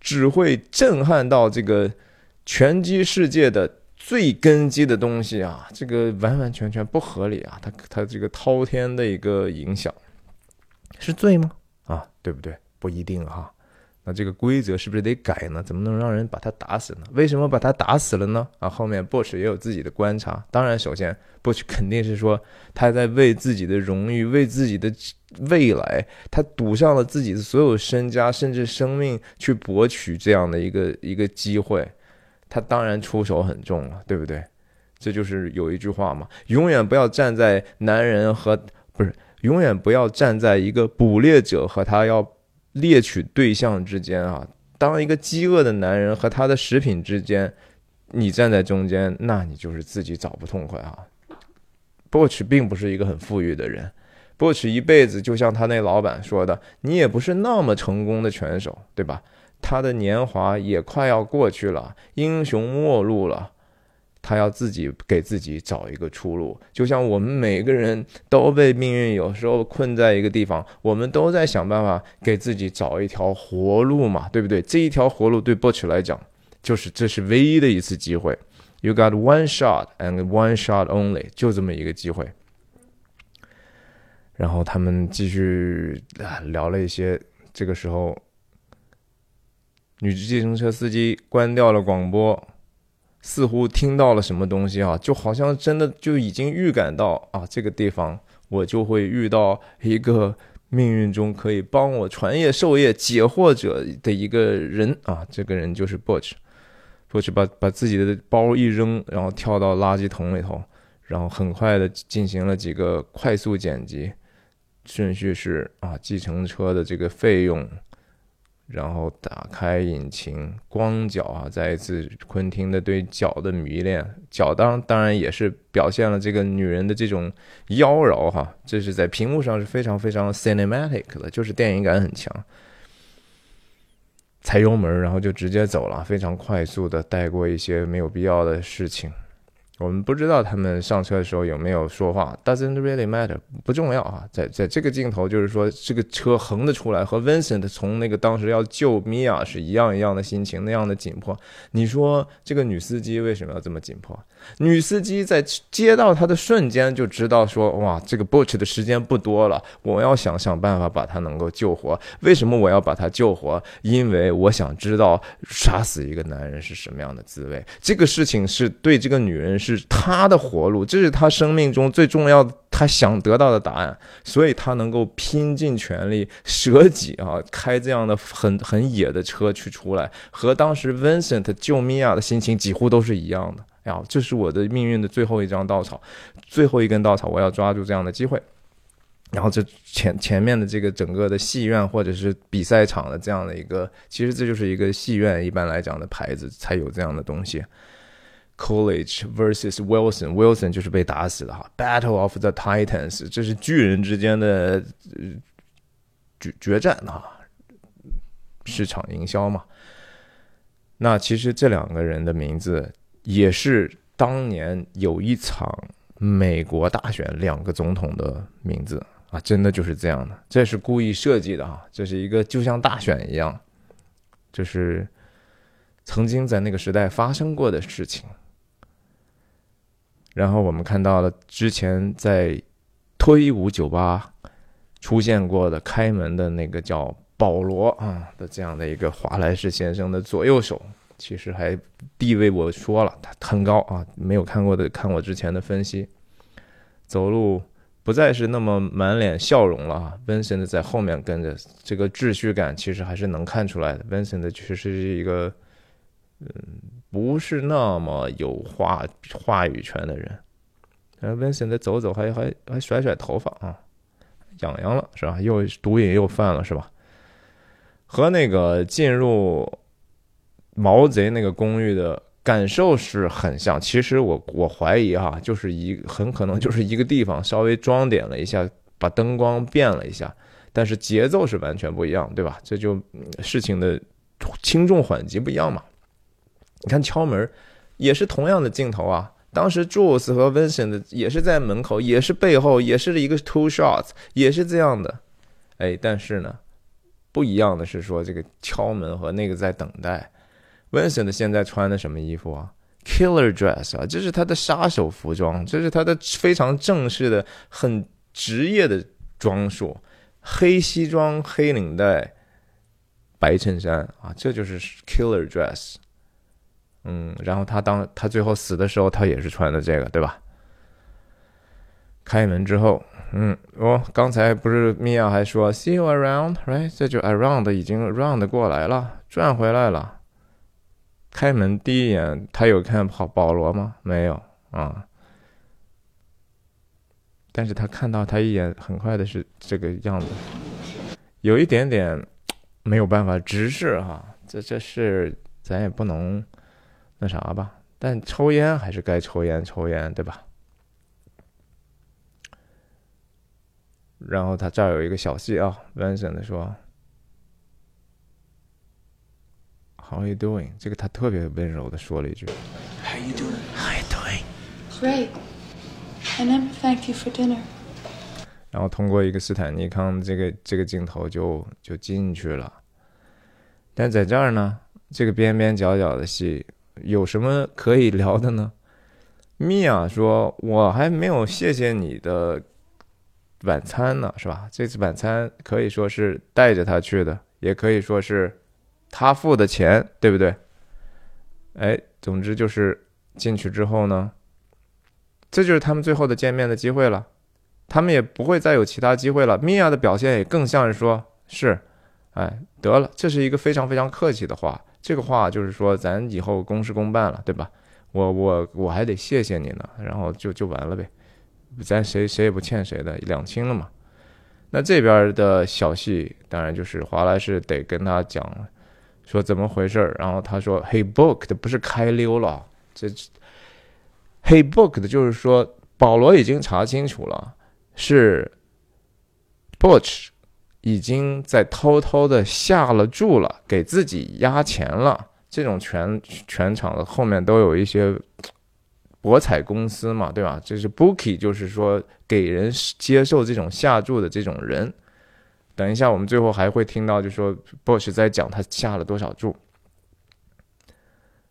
只会震撼到这个拳击世界的最根基的东西啊，这个完完全全不合理啊！它它这个滔天的一个影响是罪吗？啊，对不对？不一定哈。那这个规则是不是得改呢？怎么能让人把他打死呢？为什么把他打死了呢？啊，后面 Bush 也有自己的观察。当然，首先 Bush 肯定是说他在为自己的荣誉、为自己的未来，他赌上了自己的所有身家甚至生命去博取这样的一个一个机会，他当然出手很重了，对不对？这就是有一句话嘛，永远不要站在男人和不是，永远不要站在一个捕猎者和他要。猎取对象之间啊，当一个饥饿的男人和他的食品之间，你站在中间，那你就是自己找不痛快啊。波奇并不是一个很富裕的人，波奇一辈子就像他那老板说的，你也不是那么成功的拳手，对吧？他的年华也快要过去了，英雄末路了。他要自己给自己找一个出路，就像我们每个人都被命运有时候困在一个地方，我们都在想办法给自己找一条活路嘛，对不对？这一条活路对 Butch 来讲，就是这是唯一的一次机会。You got one shot and one shot only，就这么一个机会。然后他们继续聊了一些，这个时候，女计程车司机关掉了广播。似乎听到了什么东西啊，就好像真的就已经预感到啊，这个地方我就会遇到一个命运中可以帮我传业授业解惑者的一个人啊，这个人就是 Butch，Butch 把把自己的包一扔，然后跳到垃圾桶里头，然后很快的进行了几个快速剪辑，顺序是啊，计程车的这个费用。然后打开引擎，光脚啊！再一次，昆汀的对脚的迷恋，脚当当然也是表现了这个女人的这种妖娆哈。这是在屏幕上是非常非常 cinematic 的，就是电影感很强。踩油门，然后就直接走了，非常快速的带过一些没有必要的事情。我们不知道他们上车的时候有没有说话，doesn't really matter，不重要啊。在在这个镜头，就是说这个车横的出来，和 Vincent 从那个当时要救米娅是一样一样的心情，那样的紧迫。你说这个女司机为什么要这么紧迫？女司机在接到他的瞬间就知道说，哇，这个 Butch 的时间不多了，我要想想办法把他能够救活。为什么我要把他救活？因为我想知道杀死一个男人是什么样的滋味。这个事情是对这个女人。是他的活路，这是他生命中最重要的，他想得到的答案，所以他能够拼尽全力舍己啊，开这样的很很野的车去出来，和当时 Vincent 救米娅的心情几乎都是一样的。哎呀，这是我的命运的最后一张稻草，最后一根稻草，我要抓住这样的机会。然后这前前面的这个整个的戏院或者是比赛场的这样的一个，其实这就是一个戏院一般来讲的牌子才有这样的东西。College versus Wilson，Wilson 就是被打死的哈。Battle of the Titans，这是巨人之间的决决战啊，市场营销嘛。那其实这两个人的名字也是当年有一场美国大选两个总统的名字。啊，真的就是这样的，这是故意设计的啊！这是一个就像大选一样，就是曾经在那个时代发生过的事情。然后我们看到了之前在脱衣舞酒吧出现过的开门的那个叫保罗啊的这样的一个华莱士先生的左右手，其实还地位我说了他很高啊，没有看过的看我之前的分析，走路。不再是那么满脸笑容了啊。Vincent 在后面跟着，这个秩序感其实还是能看出来的。Vincent 确实是一个，嗯，不是那么有话话语权的人。然后 Vincent 走走，还还还甩甩头发啊，痒痒了是吧？又毒瘾又犯了是吧？和那个进入毛贼那个公寓的。感受是很像，其实我我怀疑哈，就是一很可能就是一个地方稍微装点了一下，把灯光变了一下，但是节奏是完全不一样，对吧？这就事情的轻重缓急不一样嘛。你看敲门也是同样的镜头啊，当时 Jules 和 Vincent 也是在门口，也是背后，也是一个 two shots，也是这样的。哎，但是呢，不一样的是说这个敲门和那个在等待。Vincent 现在穿的什么衣服啊？Killer dress 啊，这是他的杀手服装，这是他的非常正式的、很职业的装束。黑西装、黑领带、白衬衫啊，这就是 Killer dress。嗯，然后他当他最后死的时候，他也是穿的这个，对吧？开门之后，嗯，哦，刚才不是米娅还说 See you around，right？这就 around 已经 round 过来了，转回来了。开门第一眼，他有看保保罗吗？没有啊。但是他看到他一眼，很快的是这个样子，有一点点没有办法直视哈。这这是咱也不能那啥吧？但抽烟还是该抽烟，抽烟对吧？然后他这儿有一个小戏啊，Vincent 说。How are you doing？这个他特别温柔的说了一句。How you doing? How you doing? Great. I never thank you for dinner. 然后通过一个斯坦尼康这个这个镜头就就进去了。但在这儿呢，这个边边角角的戏有什么可以聊的呢？米娅说：“我还没有谢谢你的晚餐呢，是吧？这次晚餐可以说是带着他去的，也可以说是。”他付的钱，对不对？哎，总之就是进去之后呢，这就是他们最后的见面的机会了。他们也不会再有其他机会了。米娅的表现也更像是说，是，哎，得了，这是一个非常非常客气的话。这个话就是说，咱以后公事公办了，对吧？我我我还得谢谢你呢，然后就就完了呗，咱谁谁也不欠谁的，两清了嘛。那这边的小戏，当然就是华莱士得跟他讲。说怎么回事儿？然后他说：“He booked 不是开溜了，这 He booked 就是说保罗已经查清楚了，是 Butch 已经在偷偷的下了注了，给自己压钱了。这种全全场的后面都有一些博彩公司嘛，对吧？这是 Bookie，就是说给人接受这种下注的这种人。”等一下，我们最后还会听到，就说 Bush 在讲他下了多少注。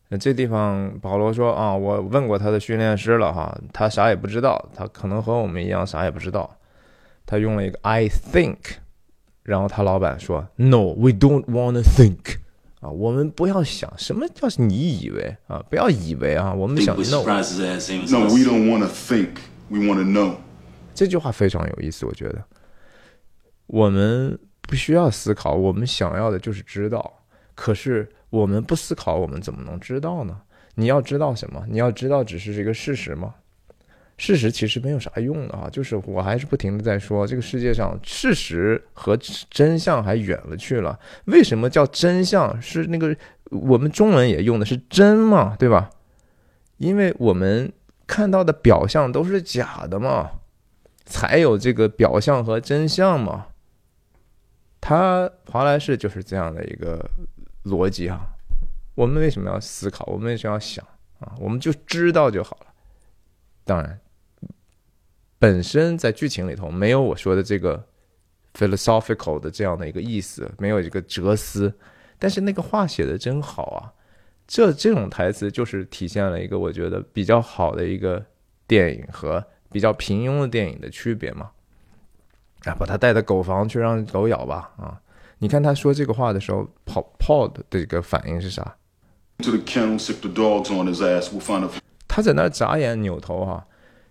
那这地方保罗说啊，我问过他的训练师了哈，他啥也不知道，他可能和我们一样啥也不知道。他用了一个 I think，然后他老板说 No，we don't wanna think。啊，我们不要想什么叫你以为啊，不要以为啊，我们想 We no。No, we don't want to think. We want to know. 这句话非常有意思，我觉得我们不需要思考，我们想要的就是知道。可是我们不思考，我们怎么能知道呢？你要知道什么？你要知道只是这个事实吗？事实其实没有啥用的啊，就是我还是不停的在说，这个世界上事实和真相还远了去了。为什么叫真相？是那个我们中文也用的是真嘛，对吧？因为我们看到的表象都是假的嘛，才有这个表象和真相嘛。他华莱士就是这样的一个逻辑啊。我们为什么要思考？我们为什么要想啊？我们就知道就好了。当然，本身在剧情里头没有我说的这个 philosophical 的这样的一个意思，没有一个哲思，但是那个话写的真好啊。这这种台词就是体现了一个我觉得比较好的一个电影和比较平庸的电影的区别嘛。啊，把他带到狗房去让狗咬吧啊！你看他说这个话的时候，Paul Paul 的这个反应是啥他在那儿眨眼扭头哈、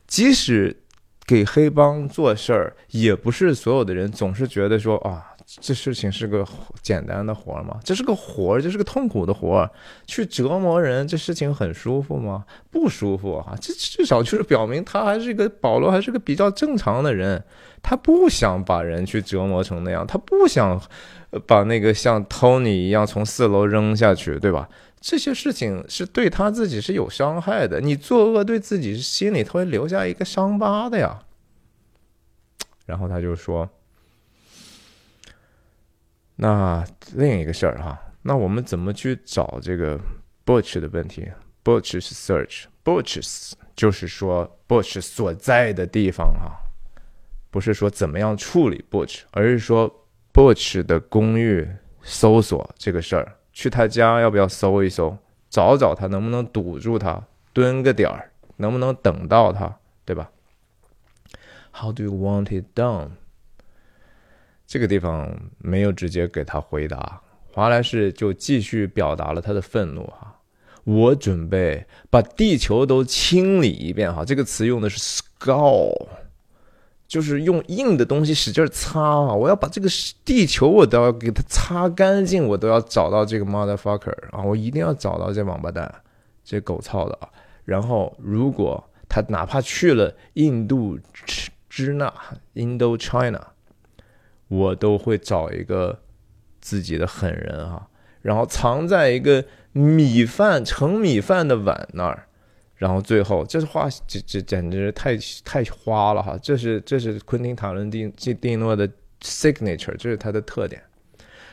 即使给黑帮做事儿，也不是所有的人总是觉得说啊，这事情是个简单的活儿吗？这是个活，这是个痛苦的活，去折磨人，这事情很舒服吗？不舒服啊！这至少就是表明他还是一个保罗，还是个比较正常的人，他不想把人去折磨成那样，他不想把那个像 Tony 一样从四楼扔下去，对吧？这些事情是对他自己是有伤害的，你作恶对自己心里头会留下一个伤疤的呀。然后他就说：“那另一个事儿哈，那我们怎么去找这个 Butch 的问题？Butch search，Butch 就是说 Butch 所在的地方哈，不是说怎么样处理 Butch，而是说 Butch 的公寓搜索这个事儿，去他家要不要搜一搜，找找他能不能堵住他，蹲个点儿，能不能等到他，对吧？How do you want it done？这个地方没有直接给他回答，华莱士就继续表达了他的愤怒哈。我准备把地球都清理一遍哈，这个词用的是 scour，就是用硬的东西使劲擦啊！我要把这个地球我都要给它擦干净，我都要找到这个 motherfucker 啊！我一定要找到这王八蛋，这狗操的啊！然后如果他哪怕去了印度支那 （Indochina），我都会找一个自己的狠人哈、然后藏在一个米饭盛米饭的碗那儿。然后最后，这是话，这这简直太太花了哈！这是这是昆汀塔伦蒂蒂蒂诺的 signature，这是他的特点。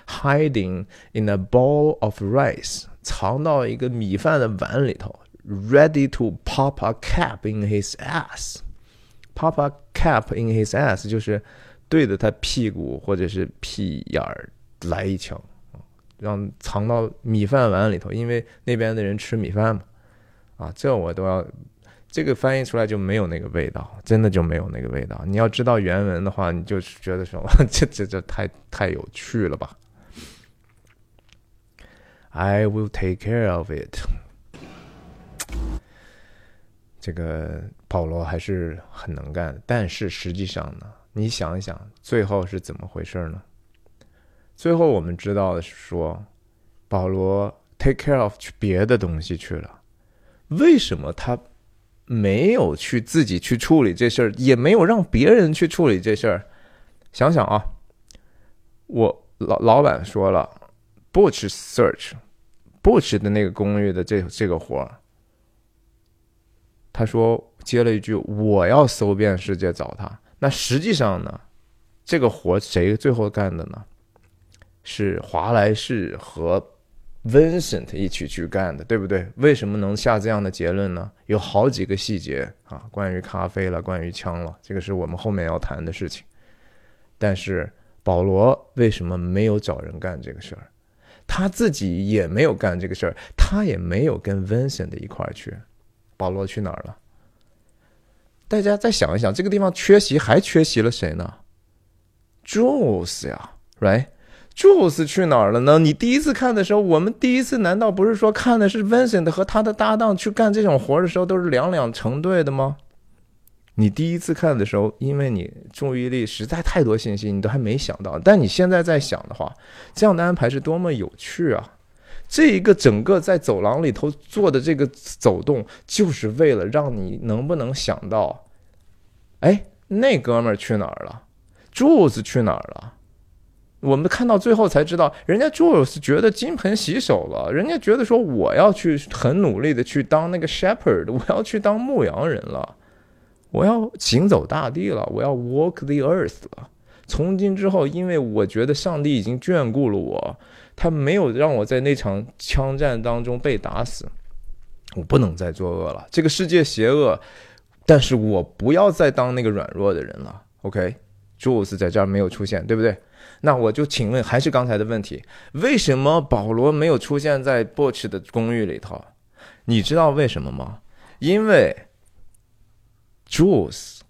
Hiding in a bowl of rice，藏到一个米饭的碗里头，ready to pop a cap in his ass。pop a cap in his ass 就是对着他屁股或者是屁眼儿来一枪，让藏到米饭碗里头，因为那边的人吃米饭嘛。啊，这我都要，这个翻译出来就没有那个味道，真的就没有那个味道。你要知道原文的话，你就是觉得说，这这这太太有趣了吧？I will take care of it。这个保罗还是很能干，但是实际上呢，你想一想，最后是怎么回事呢？最后我们知道的是说，保罗 take care of 去别的东西去了。为什么他没有去自己去处理这事儿，也没有让别人去处理这事儿？想想啊，我老老板说了，Butch search，Butch 的那个公寓的这这个活儿，他说接了一句我要搜遍世界找他。那实际上呢，这个活谁最后干的呢？是华莱士和 Vincent 一起去干的，对不对？为什么能下这样的结论呢？有好几个细节啊，关于咖啡了，关于枪了，这个是我们后面要谈的事情。但是保罗为什么没有找人干这个事儿？他自己也没有干这个事儿，他也没有跟 Vincent 一块儿去。保罗去哪儿了？大家再想一想，这个地方缺席还缺席了谁呢？Jules 呀，right？Jules 去哪儿了呢？你第一次看的时候，我们第一次难道不是说看的是 Vincent 和他的搭档去干这种活的时候都是两两成对的吗？你第一次看的时候，因为你注意力实在太多信息，你都还没想到。但你现在在想的话，这样的安排是多么有趣啊！这一个整个在走廊里头做的这个走动，就是为了让你能不能想到，哎，那哥们儿去哪儿了？柱子去哪儿了？我们看到最后才知道，人家 Jules 觉得金盆洗手了，人家觉得说我要去很努力的去当那个 shepherd，我要去当牧羊人了，我要行走大地了，我要 walk the earth 了。从今之后，因为我觉得上帝已经眷顾了我，他没有让我在那场枪战当中被打死，我不能再作恶了。这个世界邪恶，但是我不要再当那个软弱的人了。OK，Jules 在这儿没有出现，对不对？那我就请问，还是刚才的问题，为什么保罗没有出现在 Butch 的公寓里头？你知道为什么吗？因为 Jules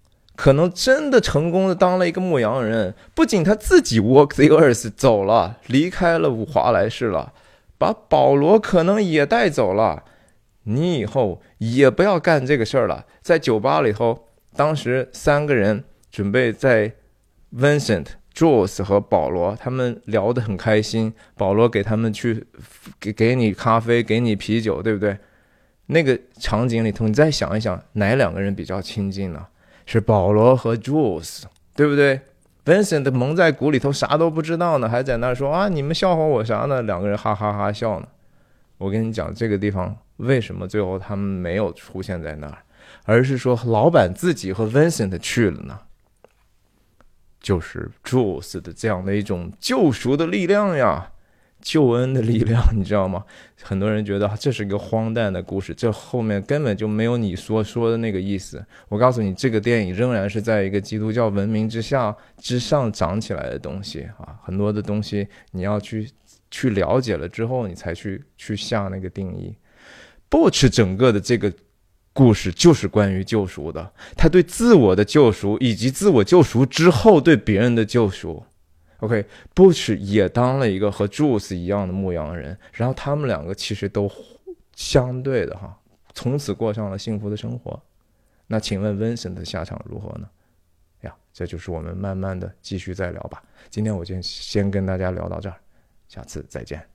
可能真的成功的当了一个牧羊人，不仅他自己 walk the earth 走了，离开了华莱士了，把保罗可能也带走了。你以后也不要干这个事儿了。在酒吧里头，当时三个人准备在 Vincent。Jules 和保罗他们聊得很开心，保罗给他们去给给你咖啡，给你啤酒，对不对？那个场景里头，你再想一想，哪两个人比较亲近呢？是保罗和 Jules，对不对？Vincent 蒙在鼓里头，啥都不知道呢，还在那说啊，你们笑话我啥呢？两个人哈哈哈笑呢。我跟你讲，这个地方为什么最后他们没有出现在那儿，而是说老板自己和 Vincent 去了呢？就是 Jules 的这样的一种救赎的力量呀，救恩的力量，你知道吗？很多人觉得这是一个荒诞的故事，这后面根本就没有你所说的那个意思。我告诉你，这个电影仍然是在一个基督教文明之下之上长起来的东西啊，很多的东西你要去去了解了之后，你才去去下那个定义。Butch 整个的这个。故事就是关于救赎的，他对自我的救赎，以及自我救赎之后对别人的救赎。OK，Bush 也当了一个和 Jules 一样的牧羊人，然后他们两个其实都相对的哈，从此过上了幸福的生活。那请问 Vincent 的下场如何呢？呀，这就是我们慢慢的继续再聊吧。今天我就先跟大家聊到这儿，下次再见。